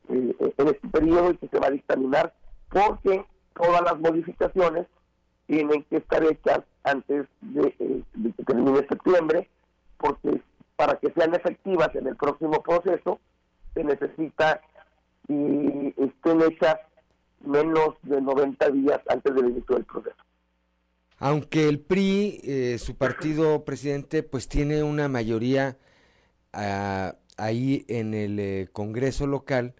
eh, en este periodo y que se va a dictaminar porque todas las modificaciones tienen que estar hechas antes de, eh, de que termine septiembre porque para que sean efectivas en el próximo proceso, se necesita y estén hechas menos de 90 días antes del inicio del proceso.
Aunque el PRI, eh, su partido presidente, pues tiene una mayoría ah, ahí en el eh, Congreso local,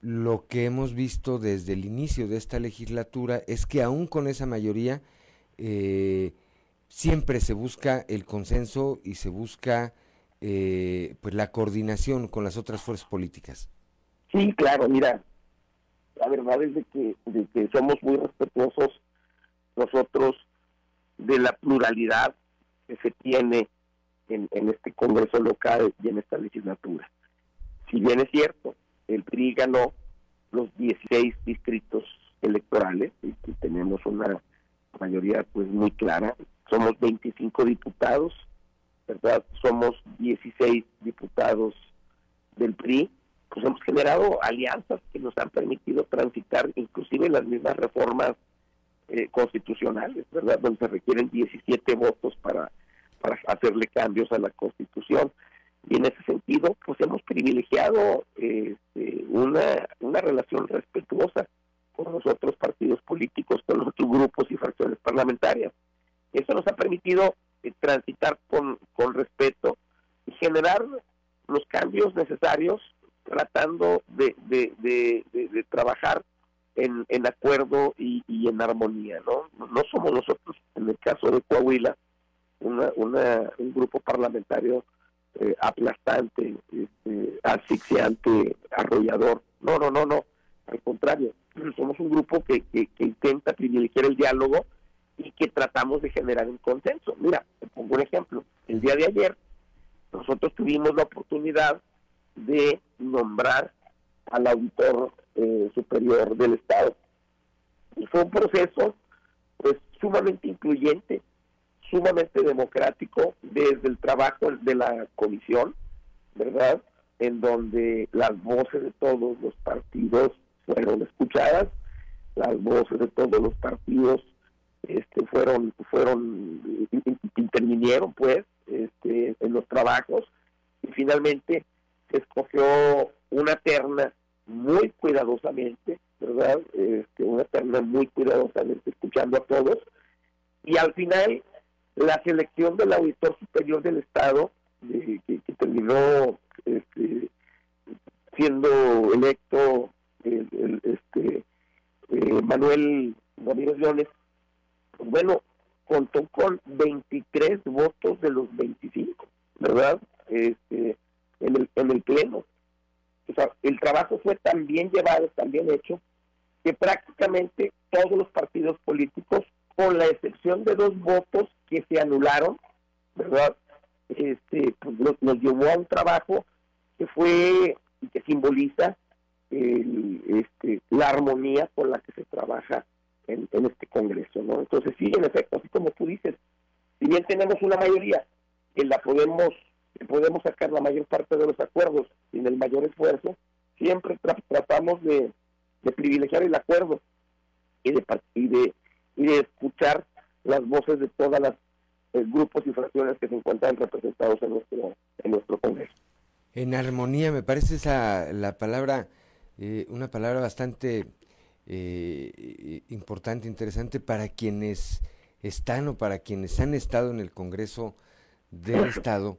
lo que hemos visto desde el inicio de esta legislatura es que aún con esa mayoría eh, siempre se busca el consenso y se busca eh, pues la coordinación con las otras fuerzas políticas.
Sí, claro, mira, la verdad es de que, somos muy respetuosos nosotros de la pluralidad que se tiene en, este Congreso local y en esta legislatura. Si bien es cierto, el PRI ganó los 16 distritos electorales y, y tenemos una mayoría pues muy clara, somos 25 diputados ¿verdad? Somos 16 diputados del PRI, pues hemos generado alianzas que nos han permitido transitar inclusive las mismas reformas eh, constitucionales, ¿verdad? Donde se requieren 17 votos para, para hacerle cambios a la Constitución. Y en ese sentido, pues hemos privilegiado este, una, una relación respetuosa con los otros partidos políticos, con los otros grupos y fracciones parlamentarias. Eso nos ha permitido eh, transitar con, con respeto y generar los cambios necesarios tratando de, de, de, trabajar en, en acuerdo y, y, en armonía, ¿no? No somos nosotros, en el caso de Coahuila, una, una, un grupo parlamentario eh, aplastante, este, asfixiante, arrollador. No, no, no, no. Al contrario, somos un grupo que, que, que intenta privilegiar el diálogo y que tratamos de generar un consenso. Mira, te pongo un ejemplo. El día de ayer nosotros tuvimos la oportunidad de nombrar al auditor eh, superior del Estado. Y fue un proceso pues sumamente incluyente, sumamente democrático desde el trabajo de la comisión, ¿verdad? En donde las voces de todos los partidos fueron escuchadas, las voces de todos los partidos este, fueron, fueron, intervinieron pues este, en los trabajos y finalmente escogió una terna muy cuidadosamente, ¿verdad? Este, una terna muy cuidadosamente escuchando a todos y al final la selección del auditor superior del Estado que, terminó este, siendo electo el, este eh, Manuel Ramírez Leones bueno, contó con 23 votos de los 25, ¿verdad? Este, en, el, en el pleno. O sea, el trabajo fue tan bien llevado, tan bien hecho, que prácticamente todos los partidos políticos, con la excepción de dos votos que se anularon, ¿verdad? Este, pues nos, llevó a un trabajo que fue y que simboliza el, este, la armonía con la que se trabaja en, este Congreso, ¿no? Entonces sí, en efecto, así como tú dices, si bien tenemos una mayoría que la podemos podemos sacar la mayor parte de los acuerdos sin el mayor esfuerzo, siempre tratamos de, privilegiar el acuerdo y de, y de, y de escuchar las voces de todas las eh, grupos y fracciones que se encuentran representados en nuestro en nuestro Congreso.
En armonía, me parece esa la palabra, eh, una palabra bastante eh, importante, interesante para quienes están o para quienes han estado en el Congreso del Estado,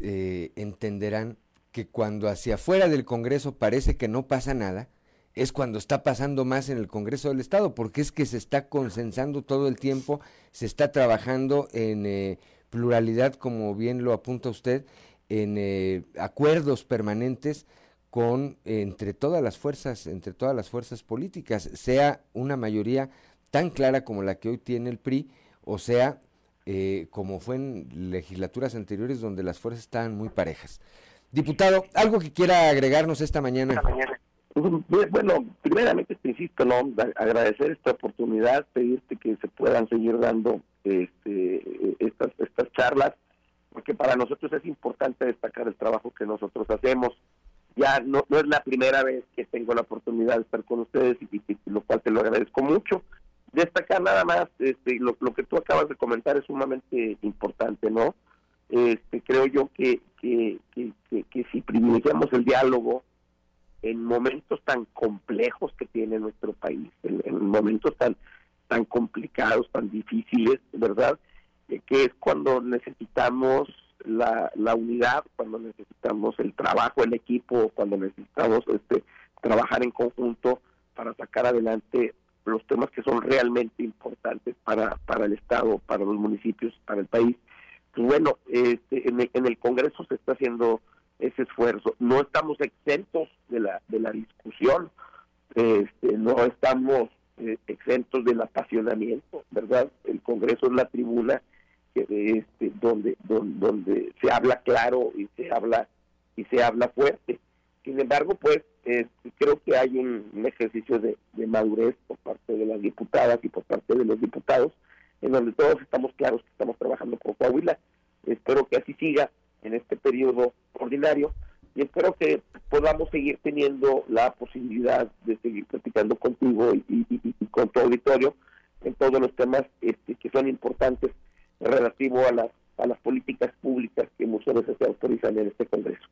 eh, entenderán que cuando hacia afuera del Congreso parece que no pasa nada, es cuando está pasando más en el Congreso del Estado, porque es que se está consensando todo el tiempo, se está trabajando en eh, pluralidad, como bien lo apunta usted, en eh, acuerdos permanentes con entre todas las fuerzas, entre todas las fuerzas políticas, sea una mayoría tan clara como la que hoy tiene el PRI, o sea eh, como fue en legislaturas anteriores donde las fuerzas estaban muy parejas. Diputado, ¿algo que quiera agregarnos esta mañana?
Bueno, primeramente te insisto, ¿no? agradecer esta oportunidad, pedirte que se puedan seguir dando este, estas, estas charlas, porque para nosotros es importante destacar el trabajo que nosotros hacemos. Ya no, no es la primera vez que tengo la oportunidad de estar con ustedes, y, lo cual te lo agradezco mucho. Destacar nada más, este, lo, lo que tú acabas de comentar es sumamente importante, ¿no? Este, creo yo que, que, que, si privilegiamos el diálogo, en momentos tan complejos que tiene nuestro país, en, momentos tan tan complicados, tan difíciles, ¿verdad? Eh, que es cuando necesitamos la, la unidad, cuando necesitamos el trabajo, el equipo, cuando necesitamos este trabajar en conjunto para sacar adelante los temas que son realmente importantes para, para el Estado, para los municipios, para el país. Pues bueno, este, en, en el Congreso se está haciendo ese esfuerzo. No estamos exentos de la, de la discusión, este, no estamos eh, exentos del apasionamiento, ¿verdad? El Congreso es la tribuna este, donde, donde, donde se habla claro y se habla y se habla fuerte. Sin embargo, pues este, creo que hay un, ejercicio de, madurez por parte de las diputadas y por parte de los diputados, en donde todos estamos claros que estamos trabajando con Coahuila. Espero que así siga en este periodo ordinario y espero que podamos seguir teniendo la posibilidad de seguir platicando contigo y, con tu auditorio en todos los temas este, que son importantes relativo a las a las políticas públicas que muchas veces se autorizan en este Congreso.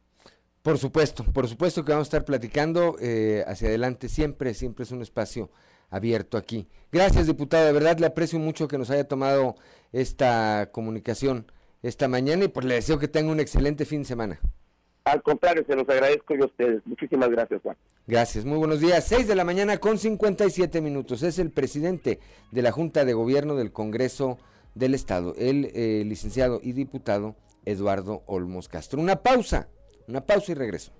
Por supuesto, por supuesto que vamos a estar platicando eh, hacia adelante siempre, siempre es un espacio abierto aquí. Gracias, diputado, de verdad le aprecio mucho que nos haya tomado esta comunicación esta mañana y pues le deseo que tenga un excelente fin de semana.
Al contrario, se los agradezco yo a ustedes. Muchísimas gracias, Juan.
Gracias, muy buenos días. 6 de la mañana con 57 minutos. Es el presidente de la Junta de Gobierno del Congreso del Estado, el eh, licenciado y diputado Eduardo Olmos Castro. Una pausa, una pausa y regreso.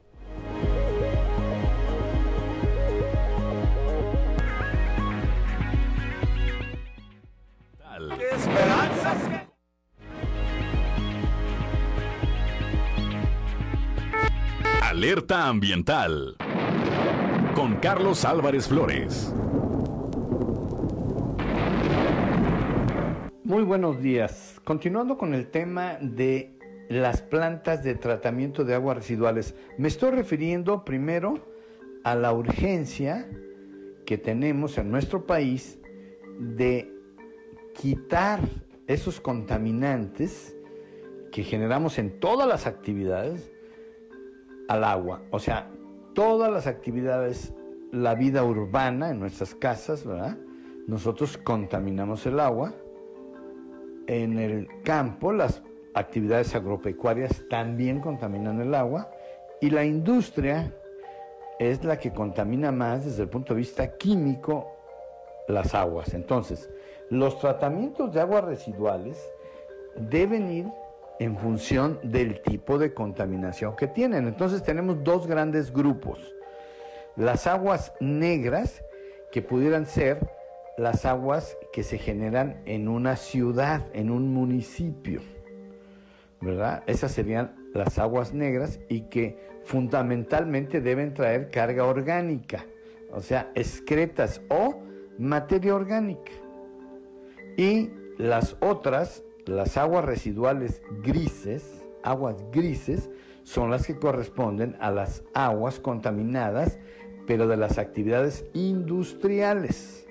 ¿Qué esperanzas?
Alerta Ambiental con Carlos Álvarez Flores.
Muy buenos días. Continuando con el tema de las plantas de tratamiento de aguas residuales, me estoy refiriendo primero a la urgencia que tenemos en nuestro país de quitar esos contaminantes que generamos en todas las actividades al agua. O sea, todas las actividades, la vida urbana en nuestras casas, ¿verdad? Nosotros contaminamos el agua. En el campo, las actividades agropecuarias también contaminan el agua. Y la industria es la que contamina más desde el punto de vista químico las aguas. Entonces, los tratamientos de aguas residuales deben ir en función del tipo de contaminación que tienen. Entonces tenemos dos grandes grupos. Las aguas negras, que pudieran ser las aguas que se generan en una ciudad, en un municipio, Esas serían las aguas negras y que fundamentalmente deben traer carga orgánica, o sea, excretas o materia orgánica. Y las otras las aguas residuales grises, aguas grises, son las que corresponden a las aguas contaminadas, pero de las actividades industriales.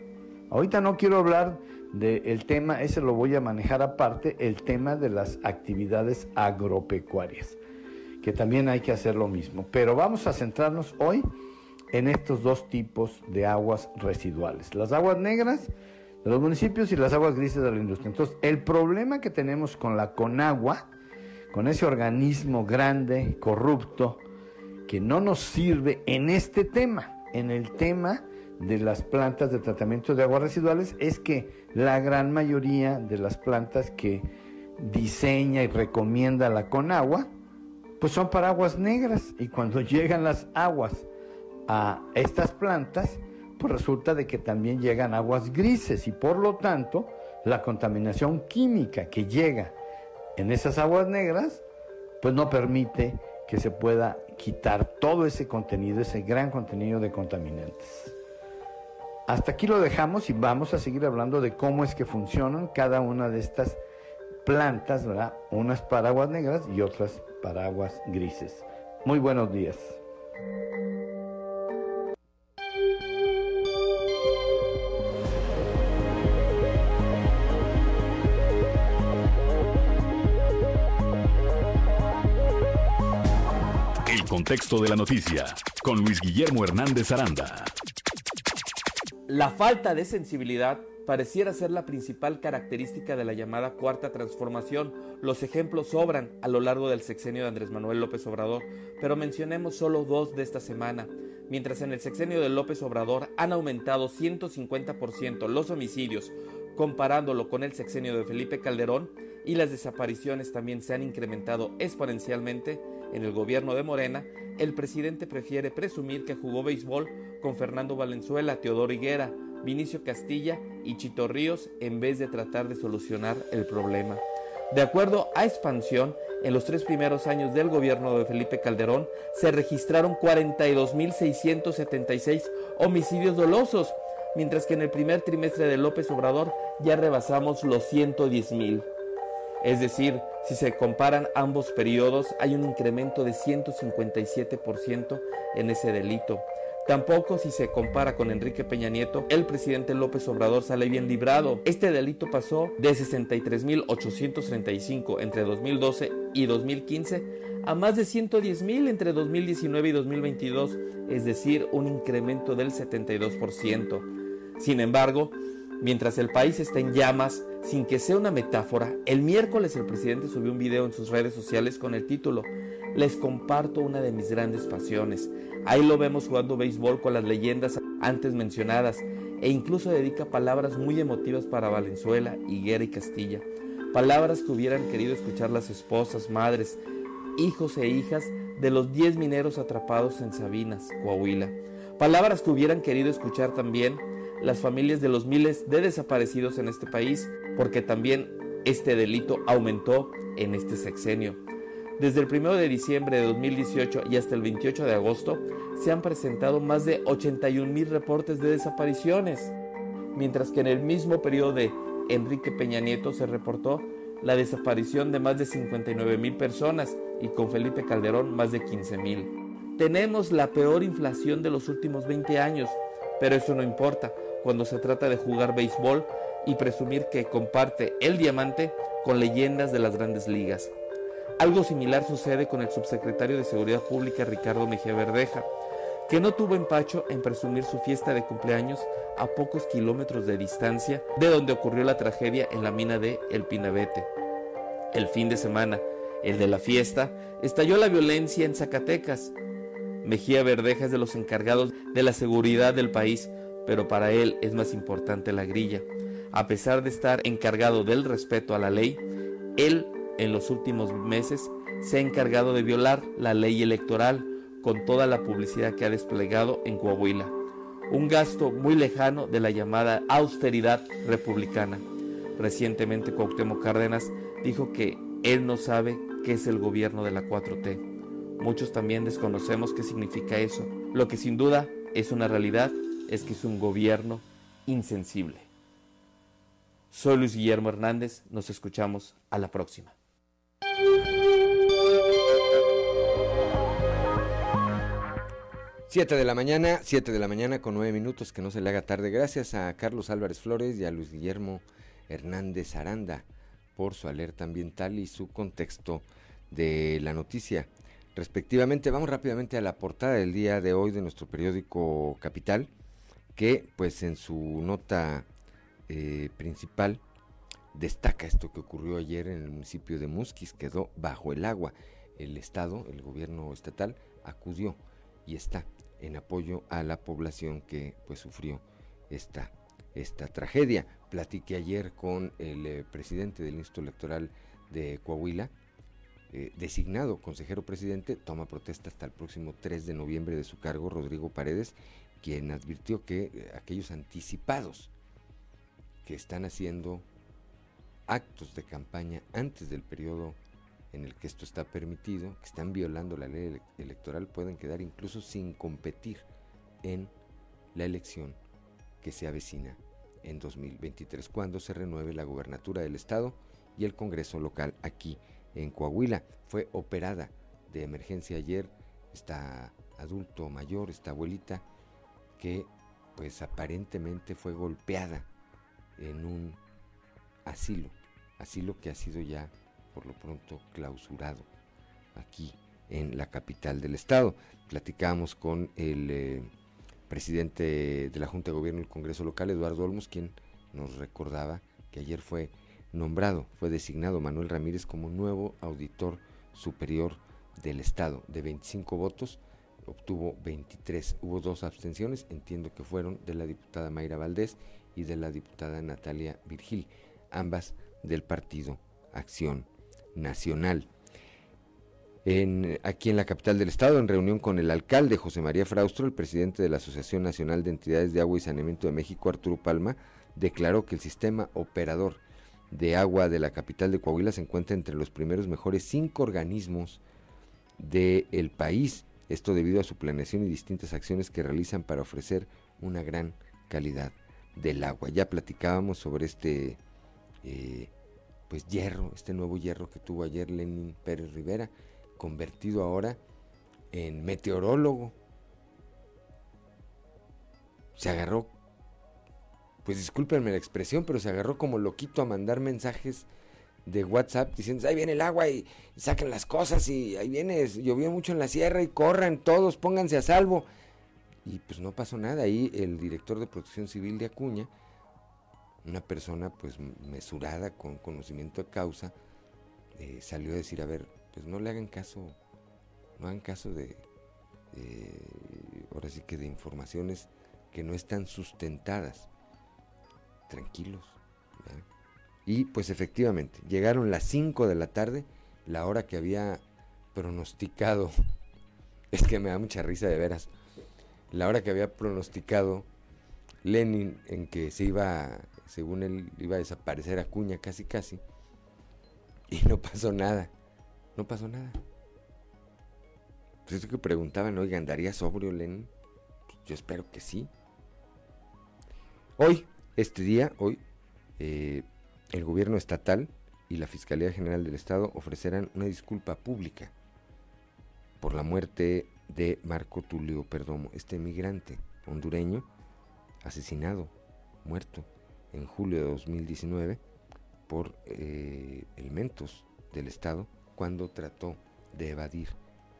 Ahorita no quiero hablar del tema, ese lo voy a manejar aparte, el tema de las actividades agropecuarias, que también hay que hacer lo mismo. Pero vamos a centrarnos hoy en estos dos tipos de aguas residuales. Las aguas negras de los municipios y las aguas grises de la industria. Entonces, el problema que tenemos con la Conagua, con ese organismo grande, corrupto, que no nos sirve en este tema, en el tema de las plantas de tratamiento de aguas residuales, es que la gran mayoría de las plantas que diseña y recomienda la Conagua, pues son para aguas negras y cuando llegan las aguas a estas plantas, pues resulta de que también llegan aguas grises y por lo tanto la contaminación química que llega en esas aguas negras, pues no permite que se pueda quitar todo ese contenido, ese gran contenido de contaminantes. Hasta aquí lo dejamos y vamos a seguir hablando de cómo es que funcionan cada una de estas plantas, ¿verdad? Unas paraguas negras y otras paraguas grises. Muy buenos días.
El contexto de la noticia con Luis Guillermo Hernández Aranda.
La falta de sensibilidad pareciera ser la principal característica de la llamada cuarta transformación. Los ejemplos sobran a lo largo del sexenio de Andrés Manuel López Obrador, pero mencionemos solo dos de esta semana. Mientras en el sexenio de López Obrador han aumentado 150% los homicidios, comparándolo con el sexenio de Felipe Calderón, y las desapariciones también se han incrementado exponencialmente, en el gobierno de Morena, el presidente prefiere presumir que jugó béisbol con Fernando Valenzuela, Teodoro Higuera, Vinicio Castilla y Chito Ríos en vez de tratar de solucionar el problema. De acuerdo a Expansión, en los tres primeros años del gobierno de Felipe Calderón se registraron 42.676 homicidios dolosos, mientras que en el primer trimestre de López Obrador ya rebasamos los 110.000. Es decir, si se comparan ambos periodos, hay un incremento de 157% en ese delito. Tampoco si se compara con Enrique Peña Nieto, el presidente López Obrador sale bien librado. Este delito pasó de 63.835 entre 2012 y 2015 a más de 110.000 entre 2019 y 2022, es decir, un incremento del 72%. Sin embargo, mientras el país está en llamas, sin que sea una metáfora, el miércoles el presidente subió un video en sus redes sociales con el título Les comparto una de mis grandes pasiones. Ahí lo vemos jugando béisbol con las leyendas antes mencionadas e incluso dedica palabras muy emotivas para Valenzuela, Higuera y Castilla. Palabras que hubieran querido escuchar las esposas, madres, hijos e hijas de los 10 mineros atrapados en Sabinas, Coahuila. Palabras que hubieran querido escuchar también las familias de los miles de desaparecidos en este país, porque también este delito aumentó en este sexenio. Desde el 1 de diciembre de 2018 y hasta el 28 de agosto se han presentado más de 81 mil reportes de desapariciones, mientras que en el mismo periodo de Enrique Peña Nieto se reportó la desaparición de más de 59 mil personas y con Felipe Calderón más de 15 mil. Tenemos la peor inflación de los últimos 20 años, pero eso no importa cuando se trata de jugar béisbol y presumir que comparte el diamante con leyendas de las grandes ligas. Algo similar sucede con el subsecretario de Seguridad Pública Ricardo Mejía Verdeja, que no tuvo empacho en presumir su fiesta de cumpleaños a pocos kilómetros de distancia de donde ocurrió la tragedia en la mina de El Pinabete. El fin de semana, el de la fiesta, estalló la violencia en Zacatecas. Mejía Verdeja es de los encargados de la seguridad del país, pero para él es más importante la grilla. A pesar de estar encargado del respeto a la ley, él en los últimos meses se ha encargado de violar la ley electoral con toda la publicidad que ha desplegado en Coahuila. Un gasto muy lejano de la llamada austeridad republicana. Recientemente Cuauhtémoc Cárdenas dijo que él no sabe qué es el gobierno de la 4T. Muchos también desconocemos qué significa eso. Lo que sin duda es una realidad es que es un gobierno insensible. Soy Luis Guillermo Hernández, nos escuchamos a la próxima.
Siete de la mañana, siete de la mañana con nueve minutos, que no se le haga tarde. Gracias a Carlos Álvarez Flores y a Luis Guillermo Hernández Aranda por su alerta ambiental y su contexto de la noticia. Respectivamente, vamos rápidamente a la portada del día de hoy de nuestro periódico Capital, que pues en su nota eh, principal destaca esto que ocurrió ayer en el municipio de Musquis, quedó bajo el agua. El Estado, el gobierno estatal, acudió y está en apoyo a la población que pues sufrió esta, esta tragedia. Platiqué ayer con el eh, presidente del Instituto Electoral de Coahuila, eh, designado consejero presidente, toma protesta hasta el próximo 3 de noviembre de su cargo, Rodrigo Paredes, quien advirtió que eh, aquellos anticipados que están haciendo actos de campaña antes del periodo en el que esto está permitido, que están violando la ley electoral, pueden quedar incluso sin competir en la elección que se avecina en 2023, cuando se renueve la gubernatura del estado y el Congreso local aquí en Coahuila. Fue operada de emergencia ayer esta adulto mayor, esta abuelita, que pues aparentemente fue golpeada en un asilo, asilo que ha sido ya por lo pronto clausurado aquí en la capital del estado. Platicamos con el eh, presidente de la Junta de Gobierno del Congreso local, Eduardo Olmos, quien nos recordaba que ayer fue nombrado, fue designado Manuel Ramírez como nuevo auditor superior del Estado. De 25 votos, obtuvo 23. Hubo dos abstenciones, entiendo que fueron de la diputada Mayra Valdés y de la diputada Natalia Virgil, ambas del partido Acción Nacional. En, aquí en la capital del estado, en reunión con el alcalde José María Fraustro, el presidente de la Asociación Nacional de Entidades de Agua y Saneamiento de México, Arturo Palma, declaró que el sistema operador de agua de la capital de Coahuila se encuentra entre los primeros mejores cinco organismos del país. Esto debido a su planeación y distintas acciones que realizan para ofrecer una gran calidad del agua. Ya platicábamos sobre este eh, pues hierro, este nuevo hierro que tuvo ayer Lenin Pérez Rivera, convertido ahora en meteorólogo. Se agarró pues discúlpenme la expresión, pero se agarró como loquito a mandar mensajes de WhatsApp diciendo, ahí viene el agua y, saquen las cosas y ahí viene, llovió mucho en la sierra y corran todos, pónganse a salvo. Y pues no pasó nada. Ahí el director de protección civil de Acuña, una persona pues mesurada, con conocimiento de causa, eh, salió a decir, a ver, pues no le hagan caso, no hagan caso de, ahora sí que de informaciones que no están sustentadas tranquilos. Y pues efectivamente, llegaron las 5 de la tarde, la hora que había pronosticado, es que me da mucha risa de veras, la hora que había pronosticado Lenin en que se iba, según él, iba a desaparecer Acuña casi casi, y no pasó nada, no pasó nada. Pues eso que preguntaban, oiga, ¿andaría sobrio Lenin? Pues yo espero que sí. Hoy, este día, hoy, eh, el gobierno estatal y la Fiscalía General del Estado ofrecerán una disculpa pública por la muerte de Marco Tulio Perdomo, este migrante hondureño asesinado, muerto en julio de 2019 por eh, elementos del Estado cuando trató de evadir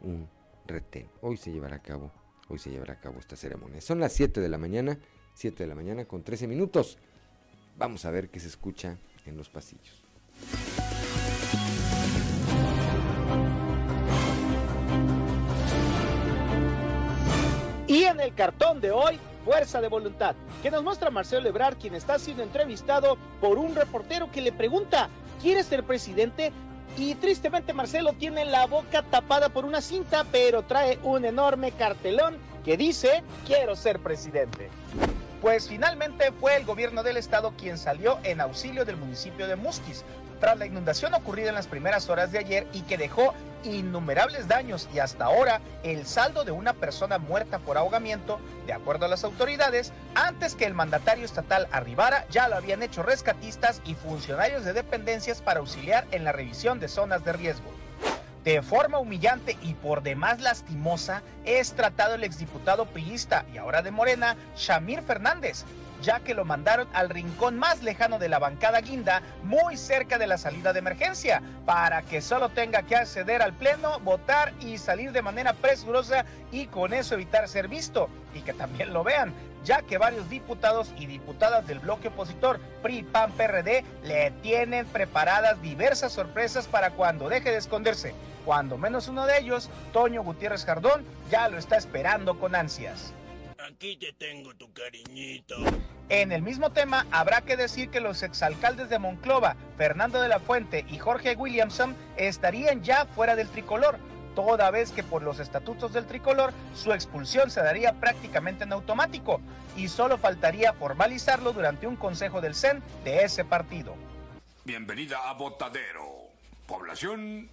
un retén. Hoy se llevará a cabo, hoy se llevará a cabo esta ceremonia. Son las 7 de la mañana. 7 de la mañana con 13 minutos. Vamos a ver qué se escucha en los pasillos.
Y en el cartón de hoy, Fuerza de Voluntad, que nos muestra Marcelo Lebrar, quien está siendo entrevistado por un reportero que le pregunta, ¿quieres ser presidente? Y tristemente Marcelo tiene la boca tapada por una cinta, pero trae un enorme cartelón que dice, quiero ser presidente. Pues finalmente fue el gobierno del estado quien salió en auxilio del municipio de Musquis tras la inundación ocurrida en las primeras horas de ayer y que dejó innumerables daños y hasta ahora el saldo de una persona muerta por ahogamiento, de acuerdo a las autoridades, antes que el mandatario estatal arribara ya lo habían hecho rescatistas y funcionarios de dependencias para auxiliar en la revisión de zonas de riesgo. De forma humillante y por demás lastimosa es tratado el exdiputado priista y ahora de Morena, Shamir Fernández, ya que lo mandaron al rincón más lejano de la bancada guinda, muy cerca de la salida de emergencia, para que solo tenga que acceder al pleno, votar y salir de manera presurosa y con eso evitar ser visto y que también lo vean, ya que varios diputados y diputadas del bloque opositor PRI, PAN, PRD le tienen preparadas diversas sorpresas para cuando deje de esconderse. Cuando menos uno de ellos, Toño Gutiérrez Jardón, ya lo está esperando con ansias.
Aquí te tengo tu cariñito.
En el mismo tema, habrá que decir que los exalcaldes de Monclova, Fernando de la Fuente y Jorge Williamson, estarían ya fuera del tricolor, toda vez que por los estatutos del tricolor su expulsión se daría prácticamente en automático y solo faltaría formalizarlo durante un consejo del CEN de ese partido.
Bienvenida a Botadero. Población,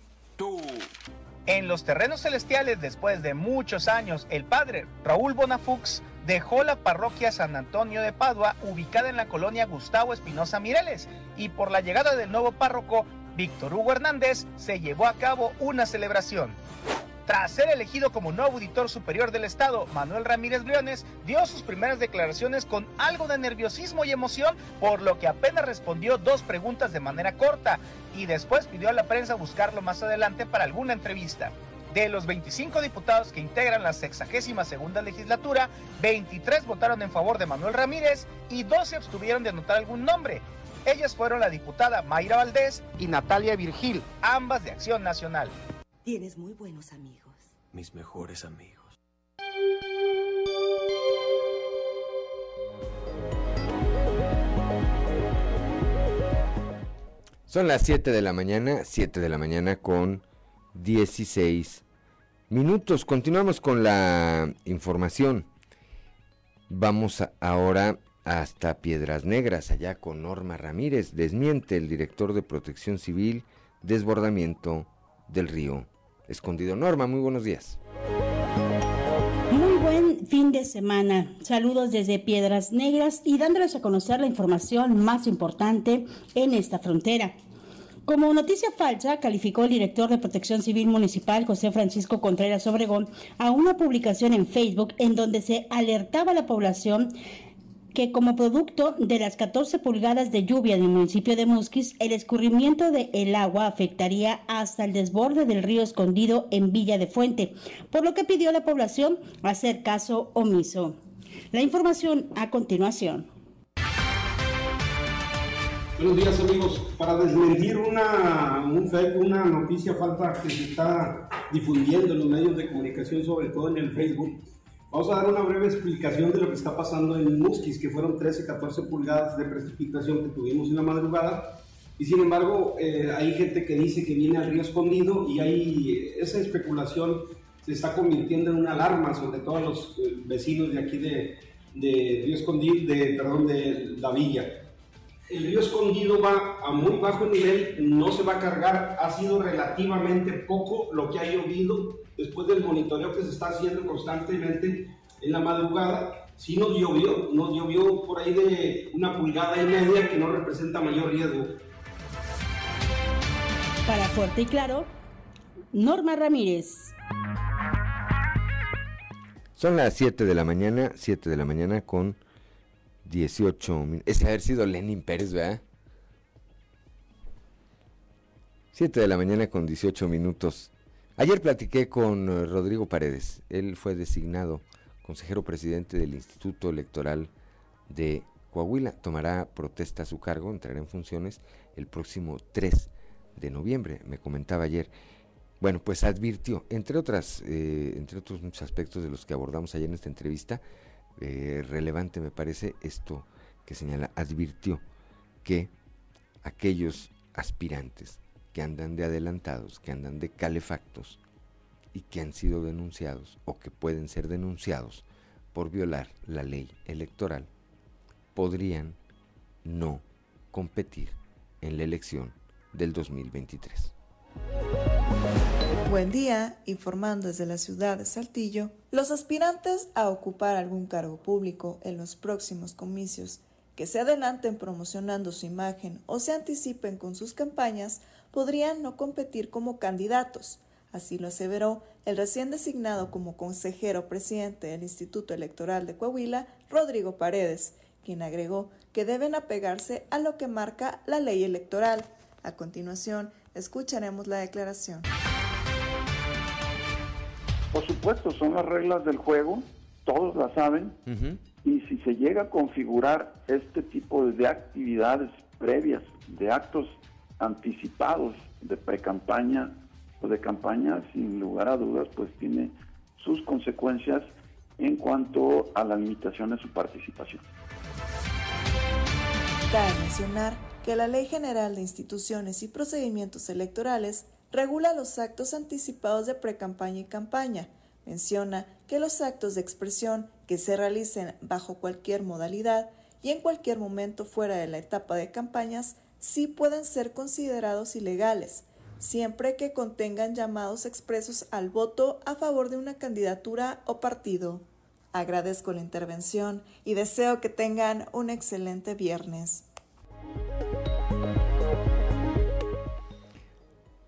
En los terrenos celestiales, después de muchos años, el padre Raúl Bonafux dejó la parroquia San Antonio de Padua, ubicada en la colonia Gustavo Espinosa Mireles, y por la llegada del nuevo párroco, Víctor Hugo Hernández, se llevó a cabo una celebración. Tras ser elegido como nuevo auditor superior del Estado, Manuel Ramírez Briones dio sus primeras declaraciones con algo de nerviosismo y emoción, por lo que apenas respondió dos preguntas de manera corta y después pidió a la prensa buscarlo más adelante para alguna entrevista. De los 25 diputados que integran la 62 segunda legislatura, 23 votaron en favor de Manuel Ramírez y 12 abstuvieron de anotar algún nombre. Ellas fueron la diputada Mayra Valdés y Natalia Virgil, ambas de Acción Nacional.
Tienes muy buenos amigos.
Mis mejores amigos.
Son las 7 de la mañana, 7 de la mañana con 16 minutos. Continuamos con la información. Vamos a- ahora hasta Piedras Negras, allá con Norma Ramírez. Desmiente el director de Protección Civil desbordamiento del río Escondido. Norma, muy buenos días.
Muy buen fin de semana. Saludos desde Piedras Negras y dándoles a conocer la información más importante en esta frontera. Como noticia falsa, calificó el director de Protección Civil Municipal, José Francisco Contreras Obregón, a una publicación en Facebook en donde se alertaba a la población que como producto de las 14 pulgadas de lluvia del municipio de Musquis, el escurrimiento del agua afectaría hasta el desborde del río escondido en Villa de Fuente, por lo que pidió a la población hacer caso omiso. La información a continuación.
Buenos días amigos. Para desmentir una, una noticia falsa que se está difundiendo en los medios de comunicación, sobre todo en el Facebook, vamos a dar una breve explicación de lo que está pasando en Musquis, que fueron 13, 14 pulgadas de precipitación que tuvimos en la madrugada. Y sin embargo, eh, hay gente que dice que viene al río escondido y hay esa especulación se está convirtiendo en una alarma sobre todos los eh, vecinos de aquí de, de Río Escondido, de, perdón, de la villa el río escondido va a muy bajo nivel, no se va a cargar, ha sido relativamente poco lo que ha llovido después del monitoreo que se está haciendo constantemente en la madrugada. Sí nos llovió, nos llovió por ahí de una pulgada y media que no representa mayor riesgo.
Para Fuerte y Claro, Norma Ramírez.
Son las 7 de la mañana, 7 de la mañana con 18 minutos. Ese haber sido Lenin Pérez, ¿verdad? 7 de la mañana con 18 minutos. Ayer platiqué con eh, Rodrigo Paredes. Él fue designado consejero presidente del Instituto Electoral de Coahuila. Tomará protesta a su cargo, entrará en funciones el próximo 3 de noviembre, me comentaba ayer. Bueno, pues advirtió, entre otras, eh, entre otros muchos aspectos de los que abordamos ayer en esta entrevista, eh, relevante me parece esto que señala, advirtió que aquellos aspirantes que andan de adelantados, que andan de calefactos y que han sido denunciados o que pueden ser denunciados por violar la ley electoral, podrían no competir en la elección del 2023.
Buen día, informando desde la ciudad de Saltillo, los aspirantes a ocupar algún cargo público en los próximos comicios que se adelanten promocionando su imagen o se anticipen con sus campañas podrían no competir como candidatos. Así lo aseveró el recién designado como consejero presidente del Instituto Electoral de Coahuila, Rodrigo Paredes, quien agregó que deben apegarse a lo que marca la ley electoral. A continuación, escucharemos la declaración.
Por supuesto, son las reglas del juego, todos las saben, y si se llega a configurar este tipo de actividades previas, de actos anticipados de precampaña o de campaña, sin lugar a dudas, pues tiene sus consecuencias en cuanto a la limitación de su participación.
Cabe mencionar que la Ley General de Instituciones y Procedimientos Electorales regula los actos anticipados de precampaña y campaña. Menciona que los actos de expresión que se realicen bajo cualquier modalidad y en cualquier momento fuera de la etapa de campañas sí pueden ser considerados ilegales, siempre que contengan llamados expresos al voto a favor de una candidatura o partido. Agradezco la intervención y deseo que tengan un excelente viernes.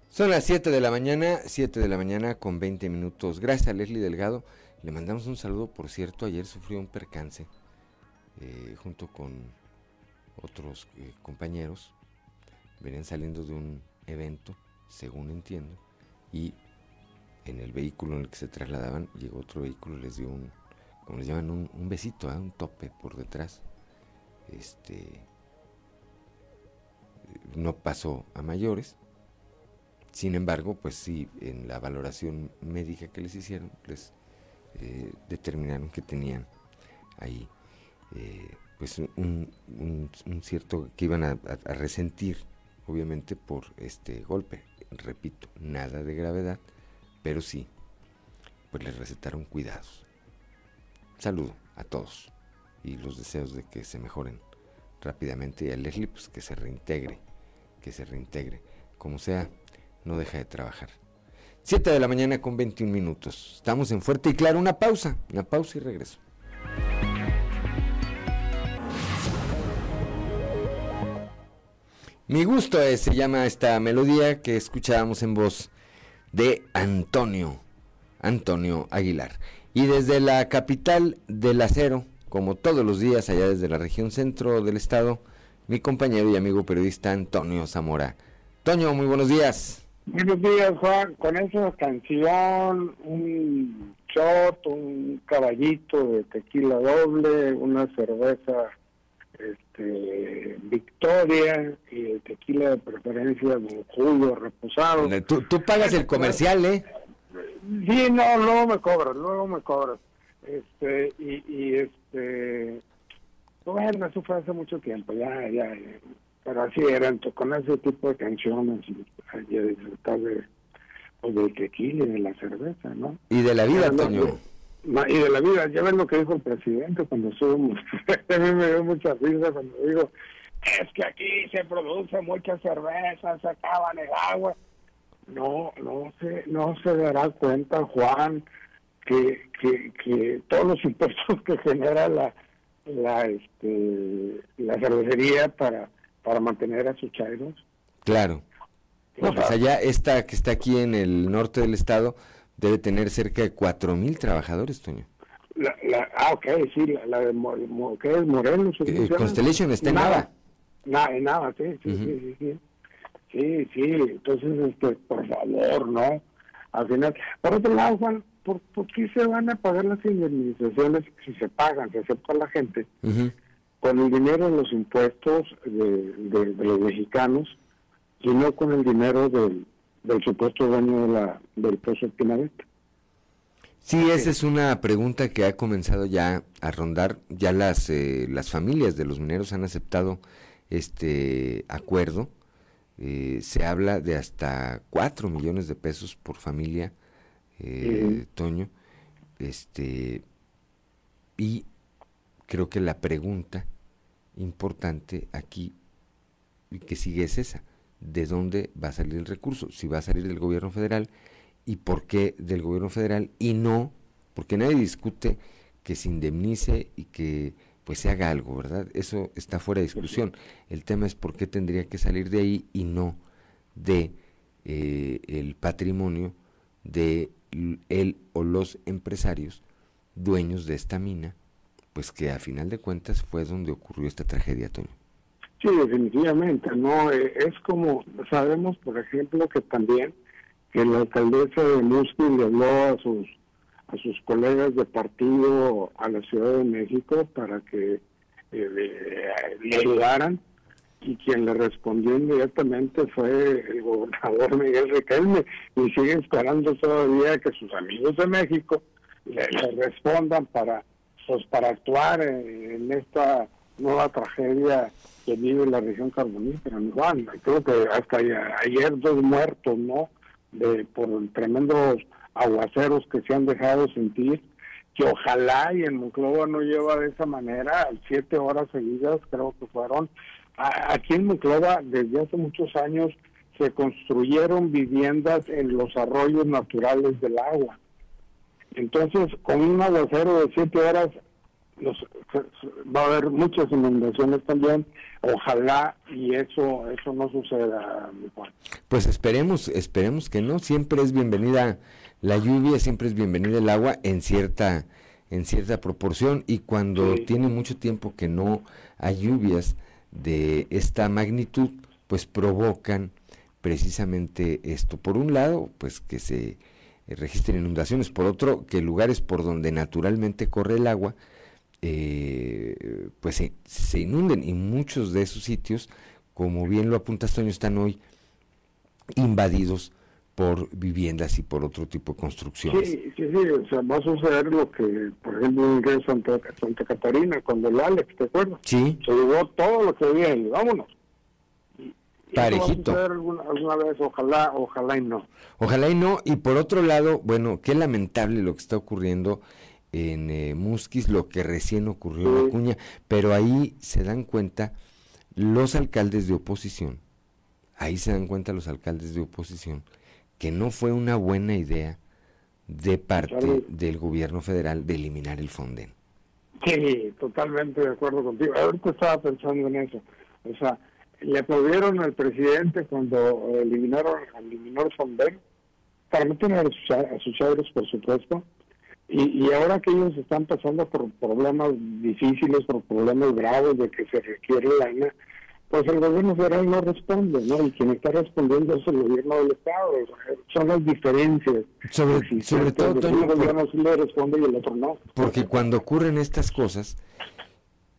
Son las 7 de la mañana, 7 de la mañana con 20 minutos. Gracias a Leslie Delgado. Le mandamos un saludo, por cierto, ayer sufrió un percance eh, junto con otros eh, compañeros. Venían saliendo de un evento, según entiendo, y en el vehículo en el que se trasladaban llegó otro vehículo, les dio un, como les llaman, un, besito, ¿eh? un tope por detrás. Este no pasó a mayores. Sin embargo, pues sí, en la valoración médica que les hicieron, les eh, determinaron que tenían ahí eh, pues un, cierto que iban a, resentir obviamente por este golpe repito nada de gravedad pero sí pues les recetaron cuidados saludo a todos y los deseos de que se mejoren rápidamente y a Leslie pues que se reintegre que se reintegre como sea no deja de trabajar 7 de la mañana con 21 minutos. Estamos en Fuerte y Claro. Una pausa, una pausa y regreso. Mi gusto es, se llama esta melodía que escuchábamos en voz de Antonio, Antonio Aguilar. Y desde la capital del acero, como todos los días allá desde la región centro del estado, mi compañero y amigo periodista Antonio Zamora. Toño, muy buenos días.
Buenos días, Juan. Con esa canción, un shot, un caballito de tequila doble, una cerveza este, Victoria y el tequila de preferencia de jugo reposado.
Tú, tú pagas el comercial, ¿eh?
Sí, no, luego me cobras, luego me cobras. Este, y, y este, bueno, eso fue hace mucho tiempo, ya, ya, pero así eran, con ese tipo de canciones y, disfrutar de, pues, del tequila y de la cerveza, ¿no?
Y de la vida, Antonio.
Y de la vida, ya ven lo que dijo el presidente cuando subimos. a mí me dio mucha risa cuando digo, es que aquí se produce mucha cerveza, se acaban el agua. No, no se, no se dará cuenta, Juan, que, que, que todos los impuestos que genera la, la, este, la cervecería para para mantener a sus chairos.
Claro. No, pues allá esta que está aquí en el norte del estado debe tener cerca de cuatro mil trabajadores, Toño.
La, la, ah, ok, sí, la, de ¿qué es Morelos.
Eh, Constellation está en nada.
Nada, en nada, sí, sí, sí, sí, sí. Sí, entonces, este, por favor, ¿no? Al final, por otro lado, Juan, ¿por, ¿por qué se van a pagar las indemnizaciones si se pagan, se acepta la gente? con el dinero de los impuestos de, los mexicanos, sino con el dinero del, supuesto dueño de la, del pozo Pinavet.
Sí, esa es una pregunta que ha comenzado ya a rondar. Ya las, eh, las familias de los mineros han aceptado este acuerdo. Eh, se habla de hasta 4 millones de pesos por familia, eh, Toño. Este, y creo que la pregunta importante aquí que sigue es esa. ¿De dónde va a salir el recurso? Si va a salir del gobierno federal y por qué del gobierno federal y no, porque nadie discute que se indemnice y que pues se haga algo, ¿verdad? Eso está fuera de discusión. El tema es por qué tendría que salir de ahí y no de eh, el patrimonio de él o los empresarios dueños de esta mina pues que a final de cuentas fue donde ocurrió esta tragedia, Toño.
Sí, definitivamente, no, eh, es como, sabemos por ejemplo que también que la alcaldesa de Musquin le habló a sus, a sus colegas de partido a la Ciudad de México para que eh, le, ayudaran y quien le respondió inmediatamente fue el gobernador Miguel Riquelme y sigue esperando todavía que sus amigos de México le respondan para pues para actuar en, esta nueva tragedia que vive la región carbonífera. Juan, creo que hasta ayer dos muertos, ¿no? De, por tremendos aguaceros que se han dejado sentir, que ojalá y el Monclova no lleva de esa manera, siete horas seguidas creo que fueron, aquí en Monclova desde hace muchos años se construyeron viviendas en los arroyos naturales del agua. Entonces, con un aguacero de siete horas va a haber muchas inundaciones también. Ojalá y eso eso no suceda.
Pues esperemos, esperemos que no. Siempre es bienvenida la lluvia, siempre es bienvenida el agua en cierta en cierta proporción y cuando tiene mucho tiempo que no hay lluvias de esta magnitud, pues provocan precisamente esto. Por un lado, pues que se registren inundaciones, por otro, que lugares por donde naturalmente corre el agua, eh, pues se, inunden y muchos de esos sitios, como bien lo apunta Toño, están hoy invadidos por viviendas y por otro tipo de construcciones.
Sí, sí, sí, o sea, va a suceder lo que, por ejemplo, en Santa, Santa Catarina, cuando el Alex, ¿te acuerdas?
Sí.
Se llevó todo lo que había ahí, vámonos.
Parejito.
Va a alguna, alguna, vez, ojalá, ojalá y no.
Ojalá y no, y por otro lado, bueno, qué lamentable lo que está ocurriendo en eh, Musquis, lo que recién ocurrió en Acuña, pero ahí se dan cuenta los alcaldes de oposición, ahí se dan cuenta los alcaldes de oposición, que no fue una buena idea de parte del gobierno federal de eliminar el Fonden.
Sí, totalmente de acuerdo contigo. Ahorita estaba pensando en eso. O sea, le aplaudieron al presidente cuando eliminaron, eliminó el Fonden para no tener a sus, a por supuesto, y, ahora que ellos están pasando por problemas difíciles, por problemas graves de que se requiere lana, pues el gobierno federal no responde, ¿no? Y quien está respondiendo es el gobierno del Estado. Son las diferencias.
Sobre, sobre todo,
el gobierno sí le responde y el otro no.
Porque cuando ocurren estas cosas,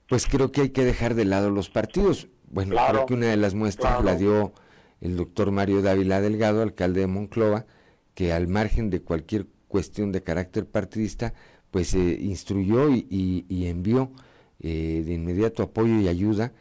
pues creo que hay que dejar de lado los partidos. Bueno, creo que una de las muestras la dio el doctor Mario Dávila Delgado, alcalde de Monclova, que al margen de cualquier cuestión de carácter partidista, pues se instruyó y, envió eh, de inmediato apoyo y ayuda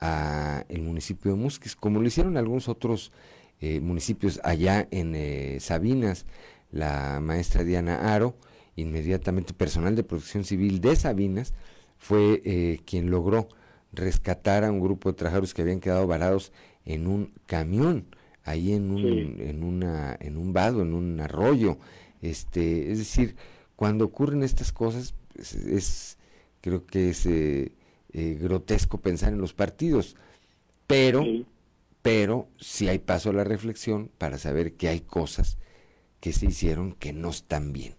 a el municipio de Musquis, como lo hicieron algunos otros eh, municipios allá en eh, Sabinas, la maestra Diana Aro, inmediatamente personal de protección civil de Sabinas, fue quien logró rescatar a un grupo de trabajadores que habían quedado varados en un camión, ahí en un, en una, en un vado, en un arroyo, este, es decir, cuando ocurren estas cosas, pues, es, creo que es eh, eh, grotesco pensar en los partidos, pero, pero sí hay paso a la reflexión para saber que hay cosas que se hicieron que no están bien.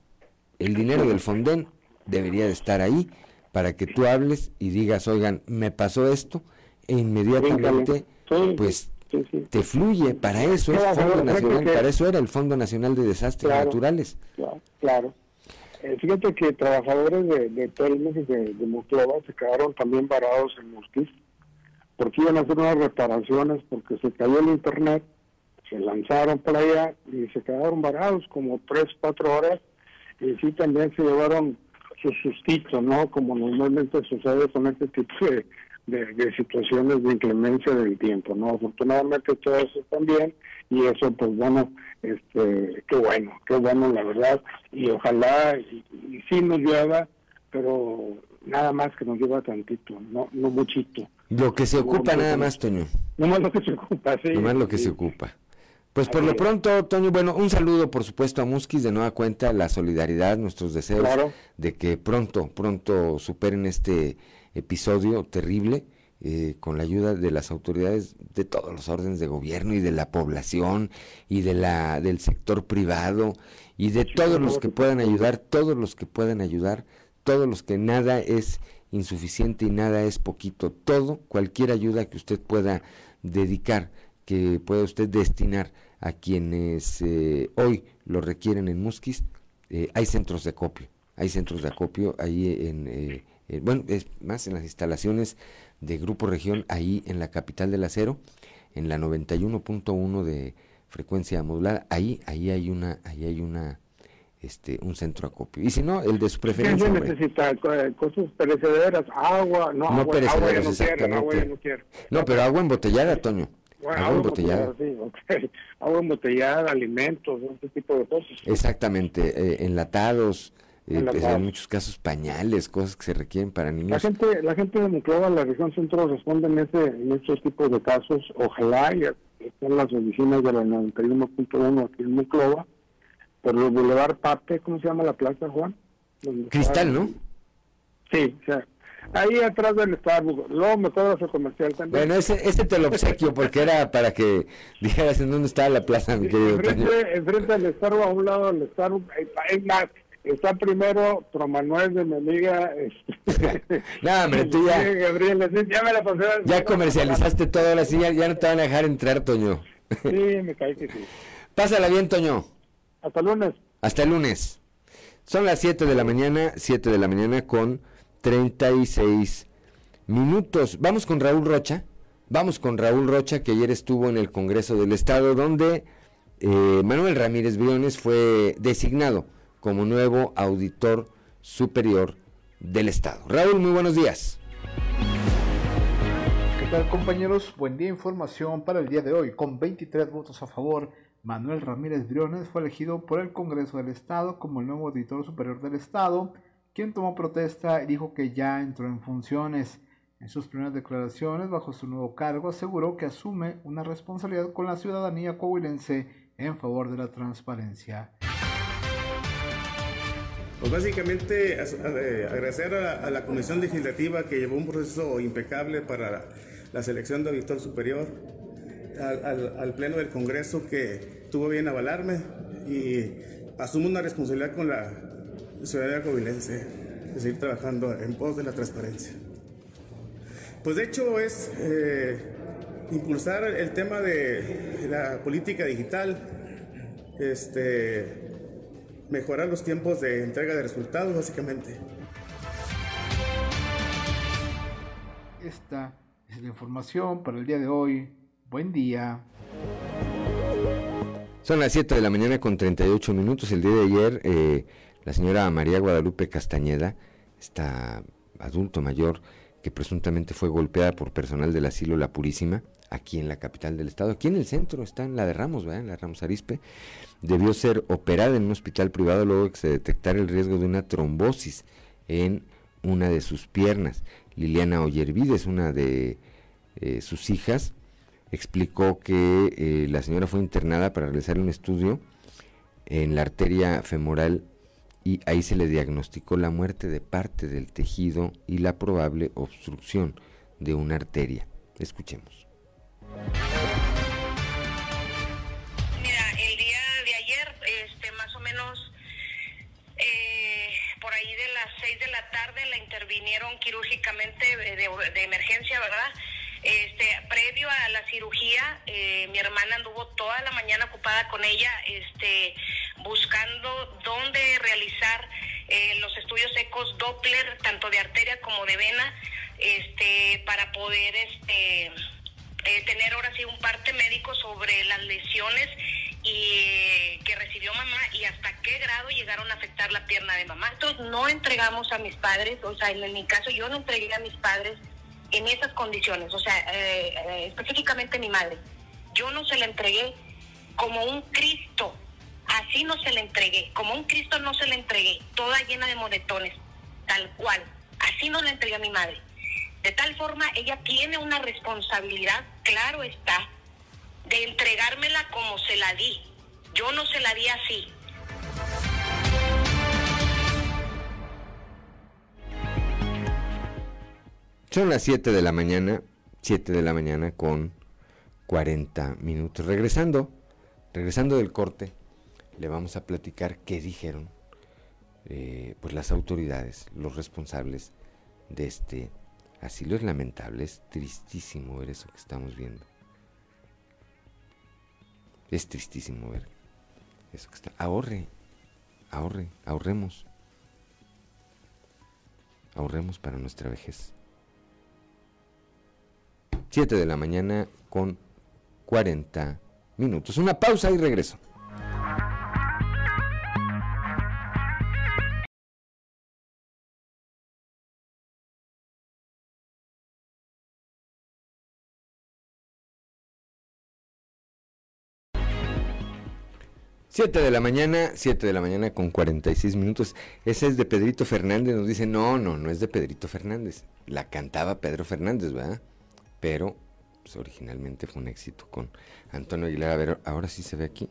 El dinero del Fonden debería de estar ahí para que tú hables y digas, oigan, me pasó esto, e inmediatamente, pues te fluye, para eso es Fondo Nacional, para eso era el Fondo Nacional de Desastres Naturales.
Claro. Eh, fíjate que trabajadores de, de y de, de se quedaron también varados en Musquis porque iban a hacer unas reparaciones porque se cayó el internet, se lanzaron para allá y se quedaron varados como tres, cuatro horas y sí también se llevaron sus sustitos, ¿no? Como normalmente sucede con este tipo de, de, situaciones de inclemencia del tiempo, ¿no? Afortunadamente todo eso también y eso pues bueno, este, qué bueno, qué bueno la verdad y ojalá y, sí nos lleva, pero nada más que nos lleva tantito, no, no muchito.
Lo que se ocupa nada más, Toño.
No más lo que se ocupa, sí.
No más lo que se ocupa. Pues por lo pronto, Toño, bueno, un saludo por supuesto a Musquis, de nueva cuenta, la solidaridad, nuestros deseos de que pronto, pronto superen este episodio terrible eh, con la ayuda de las autoridades de todos los órdenes de gobierno y de la población y de la del sector privado y de todos los que puedan ayudar, todos los que puedan ayudar, todos los que nada es insuficiente y nada es poquito, todo, cualquier ayuda que usted pueda dedicar, que pueda usted destinar a quienes eh, hoy lo requieren en Musquis, eh, hay centros de acopio, hay centros de acopio ahí en eh, bueno, es más en las instalaciones de Grupo Región, ahí en la capital del acero, en la 91.1 de frecuencia modulada, ahí, ahí hay una, ahí hay una, este, un centro acopio. Y si no, el de su preferencia.
¿Qué necesita? Eh, cosas perecederas, agua, no, agua,
perecederas, exactamente. no, pero agua embotellada, Toño. agua, embotellada.
Agua embotellada, alimentos, ese tipo de cosas.
Exactamente, eh, enlatados, eh,
la
pues, en muchos casos pañales, cosas que se requieren para
La
niños.
gente, la gente de Monclova, la región centro, responde en, ese, en estos tipos de casos. Ojalá y estén las oficinas de la 91.1 aquí en Monclova, por el Boulevard Pape, ¿cómo se llama la plaza, Juan?
Cristal,
está-
¿no?
Sí, o sea, ahí atrás del Starbucks. Luego me cobras el comercial también.
Bueno, ese, ese te lo obsequio porque era para que dijeras en dónde estaba la plaza, mi querido.
Enfrente, enfrente del Starbucks, a un lado del Starbucks, hay- hay más. Está primero Manuel de mi amiga. Este,
No, hombre, tú ya-
sí, ya me la pasé.
Ya comercializaste todo, ahora sí, ya, ya no te van a dejar entrar, Toño.
Sí, me caí que sí.
Pásala bien, Toño.
Hasta lunes.
Hasta el lunes. Son las 7 de la mañana, 7 de la mañana con 36 minutos. Vamos con Raúl Rocha. Vamos con Raúl Rocha, que ayer estuvo en el Congreso del Estado, donde eh, Manuel Ramírez Briones fue designado como nuevo auditor superior del Estado. Raúl, muy buenos días.
¿Qué tal compañeros? Buen día, información para el día de hoy. Con 23 votos a favor, Manuel Ramírez Briones fue elegido por el Congreso del Estado como el nuevo auditor superior del Estado, quien tomó protesta y dijo que ya entró en funciones. En sus primeras declaraciones bajo su nuevo cargo aseguró que asume una responsabilidad con la ciudadanía coahuilense en favor de la transparencia.
Pues básicamente eh, agradecer a la, Comisión Legislativa que llevó un proceso impecable para la, selección de auditor superior, al, Pleno del Congreso que tuvo bien avalarme y asumo una responsabilidad con la ciudadanía coahuilense de seguir trabajando en pos de la transparencia. Pues de hecho es eh, impulsar el tema de la política digital, este, mejorar los tiempos de entrega de resultados básicamente.
Esta es la información para el día de hoy. Buen día.
Son las 7 de la mañana con 38 minutos. El día de ayer, eh, la señora María Guadalupe Castañeda, esta adulto mayor que presuntamente fue golpeada por personal del asilo La Purísima, aquí en la capital del estado, aquí en el centro, está en la de Ramos, ¿verdad? En la Ramos Arispe, debió ser operada en un hospital privado luego de que se detectara el riesgo de una trombosis en una de sus piernas. Liliana Ollervides, una de eh, sus hijas, explicó que eh, la señora fue internada para realizar un estudio en la arteria femoral y ahí se le diagnosticó la muerte de parte del tejido y la probable obstrucción de una arteria. Escuchemos.
Intervinieron quirúrgicamente de, de- emergencia, ¿verdad? Este, previo a la cirugía, eh, mi hermana anduvo toda la mañana ocupada con ella, este, buscando dónde realizar eh, los estudios ecos Doppler, tanto de arteria como de vena, este, para poder, este, eh, tener ahora sí un parte médico sobre las lesiones y que recibió mamá y hasta qué grado llegaron a afectar la pierna de mamá. Entonces no entregamos a mis padres, o sea, en, mi caso yo no entregué a mis padres en esas condiciones, o sea, eh, eh, específicamente mi madre. Yo no se la entregué como un Cristo, así no se la entregué, como un Cristo no se la entregué, toda llena de moretones, tal cual, así no la entregué a mi madre. De tal forma, ella tiene una responsabilidad, claro está, de entregármela como se la di. Yo no se la di así.
Son las 7 de la mañana, 7 de la mañana con 40 minutos. Regresando, regresando del corte, le vamos a platicar qué dijeron eh, pues las autoridades, los responsables de este asilo. Es lamentable, es tristísimo ver eso que estamos viendo. Es tristísimo ver eso que está. Ahorre, ahorre, ahorremos. Ahorremos para nuestra vejez. 7 de la mañana con 40 minutos. Una pausa y regreso. 7 de la mañana, 7 de la mañana con 46 minutos. Esa es de Pedrito Fernández. Nos dice, no, no, no es de Pedrito Fernández. La cantaba Pedro Fernández, ¿verdad? Pero pues, originalmente fue un éxito con Antonio Aguilar. A ver, ahora sí se ve aquí.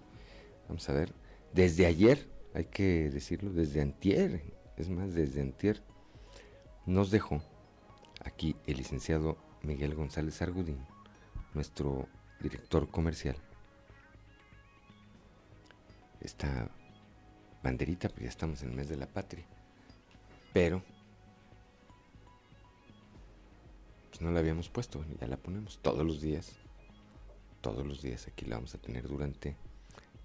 Vamos a ver. Desde ayer, hay que decirlo, desde antier, es más, desde antier, nos dejó aquí el licenciado Miguel González Argudín, nuestro director comercial esta banderita, pues ya estamos en el mes de la patria. Pero pues no la habíamos puesto, ya la ponemos todos los días. Todos los días aquí la vamos a tener durante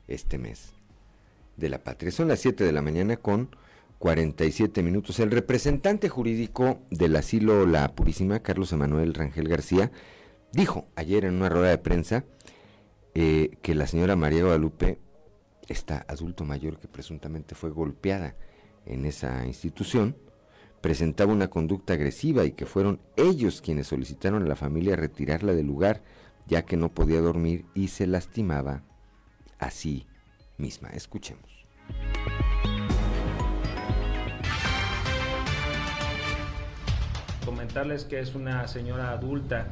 este mes de la patria. Son las 7 de la mañana con 47 minutos. El representante jurídico del asilo La Purísima, Carlos Emanuel Rangel García, dijo ayer en una rueda de prensa eh, que la señora María Guadalupe esta adulto mayor que presuntamente fue golpeada en esa institución, presentaba una conducta agresiva y que fueron ellos quienes solicitaron a la familia retirarla del lugar, ya que no podía dormir y se lastimaba a sí misma. Escuchemos.
Comentarles que es una señora adulta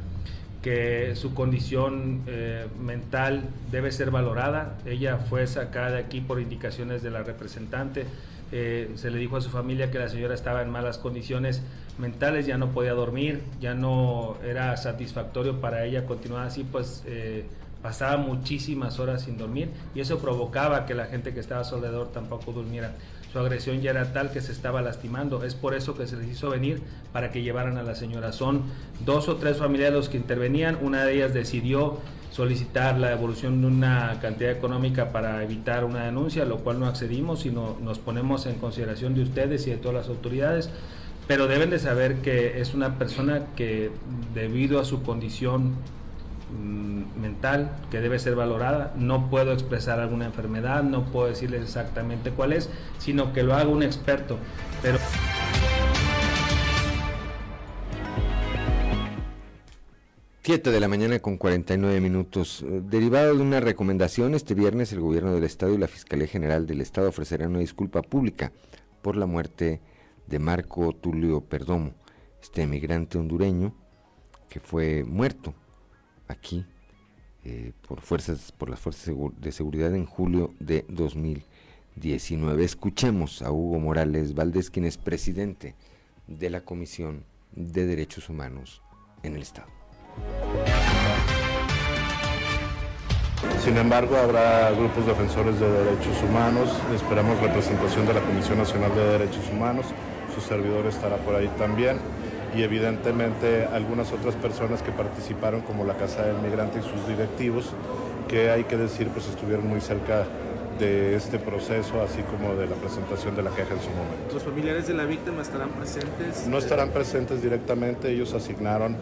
que su condición eh, mental debe ser valorada. Ella fue sacada de aquí por indicaciones de la representante. Eh, se le dijo a su familia que la señora estaba en malas condiciones mentales, ya no podía dormir, ya no era satisfactorio para ella continuar así, pues eh, pasaba muchísimas horas sin dormir y eso provocaba que la gente que estaba a su alrededor tampoco durmiera su agresión ya era tal que se estaba lastimando. Es por eso que se les hizo venir para que llevaran a la señora. Son dos o tres familias los que intervenían. Una de ellas decidió solicitar la devolución de una cantidad económica para evitar una denuncia, lo cual no accedimos, sino nos ponemos en consideración de ustedes y de todas las autoridades. Pero deben de saber que es una persona que debido a su condición que debe ser valorada. No puedo expresar alguna enfermedad, no puedo decirles exactamente cuál es, sino que lo haga un experto. Pero
Siete de la mañana con 49 minutos. Derivado de una recomendación, este viernes el gobierno del Estado y la Fiscalía General del Estado ofrecerán una disculpa pública por la muerte de Marco Tulio Perdomo, este emigrante hondureño que fue muerto aquí eh, por fuerzas por las fuerzas de seguridad en julio de 2019. Escuchemos a Hugo Morales Valdés, quien es presidente de la Comisión de Derechos Humanos en el Estado.
Sin embargo, habrá grupos defensores de derechos humanos, esperamos representación de la Comisión Nacional de Derechos Humanos, su servidor estará por ahí también y evidentemente algunas otras personas que participaron como la Casa del Migrante y sus directivos, que hay que decir pues estuvieron muy cerca de este proceso, así como de la presentación de la queja en su momento.
¿Los familiares de la víctima estarán presentes?
No estarán presentes directamente, ellos asignaron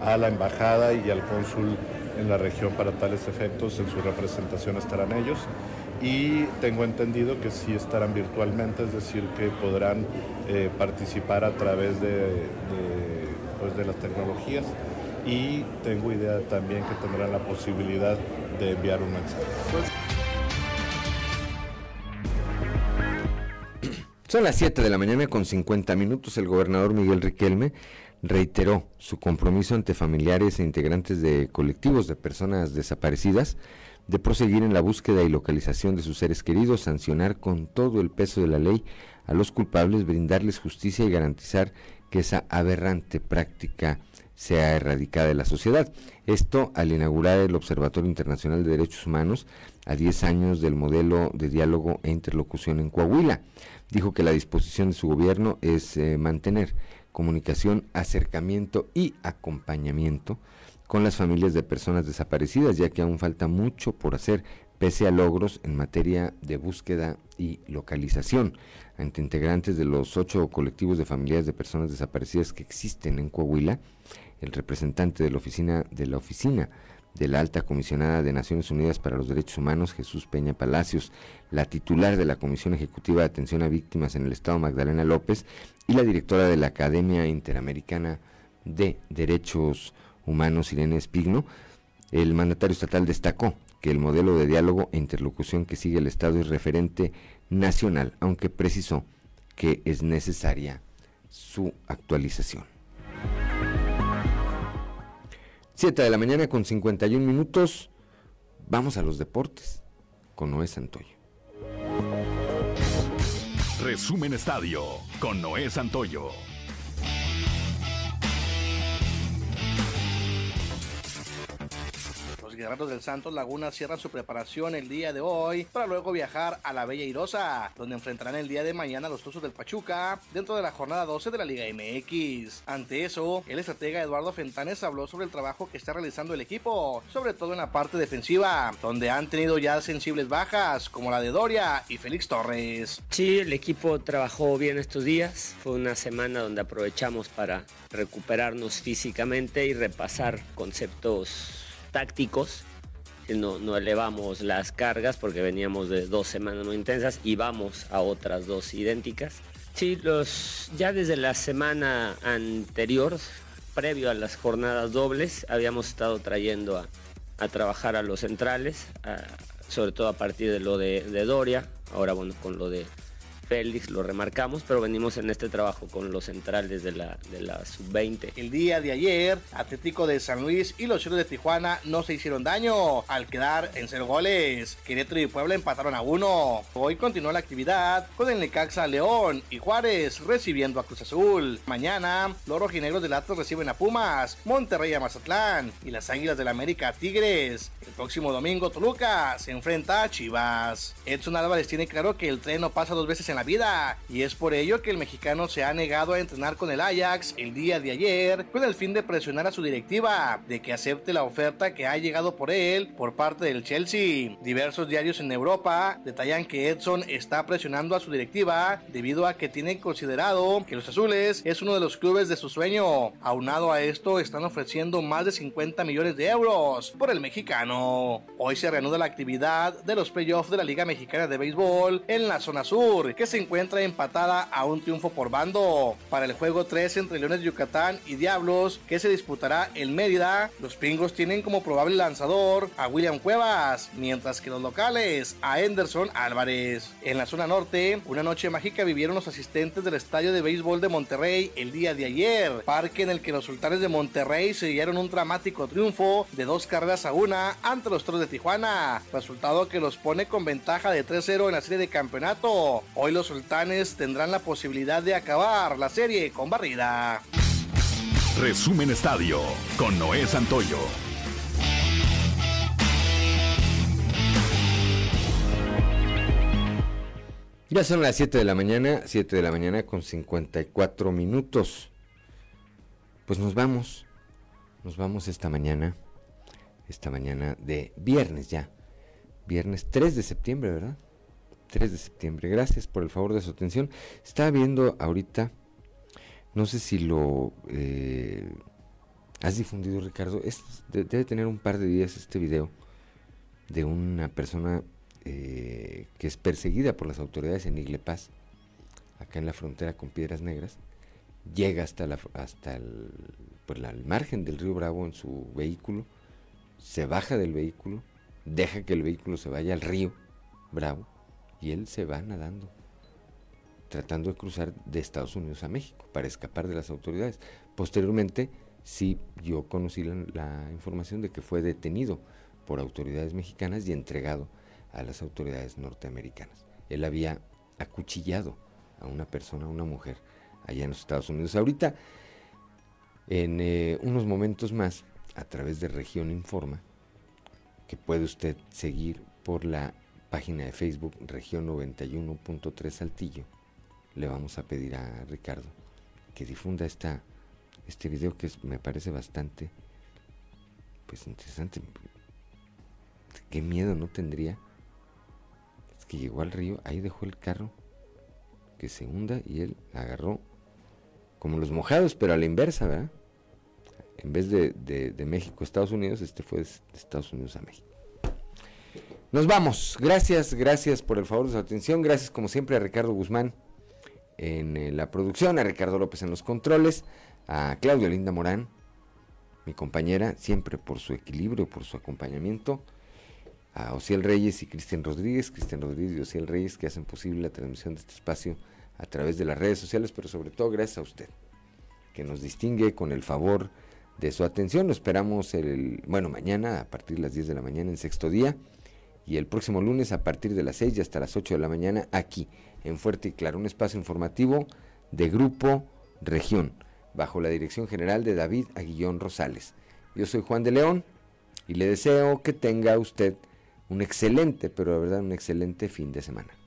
a la embajada y al cónsul en la región para tales efectos, en su representación estarán ellos y tengo entendido que sí estarán virtualmente, es decir, que podrán eh, participar a través de, pues, de, las tecnologías y tengo idea también que tendrán la posibilidad de enviar un mensaje.
Son las 7 de la mañana con 50 minutos. El gobernador Miguel Riquelme reiteró su compromiso ante familiares e integrantes de colectivos de personas desaparecidas de proseguir en la búsqueda y localización de sus seres queridos, sancionar con todo el peso de la ley a los culpables, brindarles justicia y garantizar que esa aberrante práctica sea erradicada de la sociedad. Esto al inaugurar el Observatorio Internacional de Derechos Humanos a 10 años del modelo de diálogo e interlocución en Coahuila. Dijo que la disposición de su gobierno es eh, mantener comunicación, acercamiento y acompañamiento con las familias de personas desaparecidas, ya que aún falta mucho por hacer, pese a logros en materia de búsqueda y localización. Ante integrantes de los ocho colectivos de familias de personas desaparecidas que existen en Coahuila, el representante de la oficina de la oficina de la alta comisionada de Naciones Unidas para los Derechos Humanos, Jesús Peña Palacios, la titular de la Comisión Ejecutiva de Atención a Víctimas en el Estado, Magdalena López, y la directora de la Academia Interamericana de Derechos Humanos, Irene Espigno, el mandatario estatal destacó que el modelo de diálogo e interlocución que sigue el Estado es referente nacional, aunque precisó que es necesaria su actualización. 7 de la mañana con 51 minutos. Vamos a los deportes con Noé Santoyo.
Resumen Estadio con Noé Santoyo.
Guerreros del Santos Laguna cierran su preparación el día de hoy para luego viajar a la Bella Irosa, donde enfrentarán el día de mañana a los Tuzos del Pachuca dentro de la jornada 12 de la Liga MX. Ante eso, el estratega Eduardo Fentanes habló sobre el trabajo que está realizando el equipo, sobre todo en la parte defensiva, donde han tenido ya sensibles bajas, como la de Doria y Félix Torres.
Sí, el equipo trabajó bien estos días. Fue una semana donde aprovechamos para recuperarnos físicamente y repasar conceptos tácticos. No, no elevamos las cargas porque veníamos de dos semanas muy intensas y vamos a otras dos idénticas. Sí, los, ya desde la semana anterior, previo a las jornadas dobles, habíamos estado trayendo a, a trabajar a los centrales, sobre todo a partir de lo de, de Doria, ahora bueno, con lo de Félix, lo remarcamos, pero venimos en este trabajo con los centrales de la, de la sub-20.
El día de ayer, Atlético de San Luis y los Cholos de Tijuana no se hicieron daño al quedar en cero goles. Querétaro y Puebla empataron a uno. Hoy continuó la actividad con el Necaxa León y Juárez recibiendo a Cruz Azul. Mañana, los rojinegros del Atlas reciben a Pumas, Monterrey a Mazatlán y las Águilas del América a Tigres. El próximo domingo, Toluca se enfrenta a Chivas. Edson Álvarez tiene claro que el tren no pasa dos veces en vida y es por ello que el mexicano se ha negado a entrenar con el Ajax el día de ayer con el fin de presionar a su directiva de que acepte la oferta que ha llegado por él por parte del Chelsea. Diversos diarios en Europa detallan que Edson está presionando a su directiva debido a que tiene considerado que los azules es uno de los clubes de su sueño. Aunado a esto están ofreciendo más de 50 millones de euros por el mexicano. Hoy se reanuda la actividad de los playoffs de la Liga Mexicana de Béisbol en la zona sur se encuentra empatada a un triunfo por bando. Para el juego 3 entre Leones de Yucatán y Diablos, que se disputará en Mérida, los pingos tienen como probable lanzador a William Cuevas, mientras que los locales a Henderson Álvarez. En la zona norte, una noche mágica vivieron los asistentes del estadio de béisbol de Monterrey el día de ayer, parque en el que los sultanes de Monterrey se dieron un dramático triunfo de dos carreras a una ante los Toros de Tijuana, resultado que los pone con ventaja de 3-0 en la serie de campeonato. Hoy los sultanes tendrán la posibilidad de acabar la serie con barrida.
Resumen Estadio con Noé Santoyo.
Ya son las 7 de la mañana, 7 de la mañana con 54 minutos. Pues nos vamos, nos vamos esta mañana, esta mañana de viernes ya, viernes 3 de septiembre, ¿verdad? 3 de septiembre. Gracias por el favor de su atención. Estaba viendo ahorita, no sé si lo eh, has difundido, Ricardo. Es, debe tener un par de días este video de una persona eh, que es perseguida por las autoridades en Iglepaz, acá en la frontera con Piedras Negras. Llega hasta, la, hasta el, pues, el margen del río Bravo en su vehículo, se baja del vehículo, deja que el vehículo se vaya al río Bravo y él se va nadando, tratando de cruzar de Estados Unidos a México para escapar de las autoridades. Posteriormente, sí, yo conocí la, información de que fue detenido por autoridades mexicanas y entregado a las autoridades norteamericanas. Él había acuchillado a una persona, a una mujer, allá en los Estados Unidos. Ahorita, en eh, unos momentos más, a través de Región Informa, que puede usted seguir por la página de Facebook Región 91.3 Saltillo, le vamos a pedir a Ricardo que difunda esta, este video que me parece bastante pues interesante. Qué miedo no tendría. Es que llegó al río, ahí dejó el carro que se hunda y él agarró como los mojados, pero a la inversa, ¿verdad? En vez de, de México a Estados Unidos, este fue de Estados Unidos a México. Nos vamos. Gracias, gracias por el favor de su atención. Gracias como siempre a Ricardo Guzmán en eh, la producción, a Ricardo López en los controles, a Claudia Linda Morán, mi compañera, siempre por su equilibrio, por su acompañamiento, a Ociel Reyes y Cristian Rodríguez, Cristian Rodríguez y Ociel Reyes que hacen posible la transmisión de este espacio a través de las redes sociales, pero sobre todo gracias a usted, que nos distingue con el favor de su atención. Lo esperamos el, bueno, mañana a partir de las 10 de la mañana en sexto día y el próximo lunes a partir de las 6 y hasta las 8 de la mañana aquí en Fuerte y Claro, un espacio informativo de Grupo Región, bajo la dirección general de David Aguillón Rosales. Yo soy Juan de León y le deseo que tenga usted un excelente, pero de verdad un excelente fin de semana.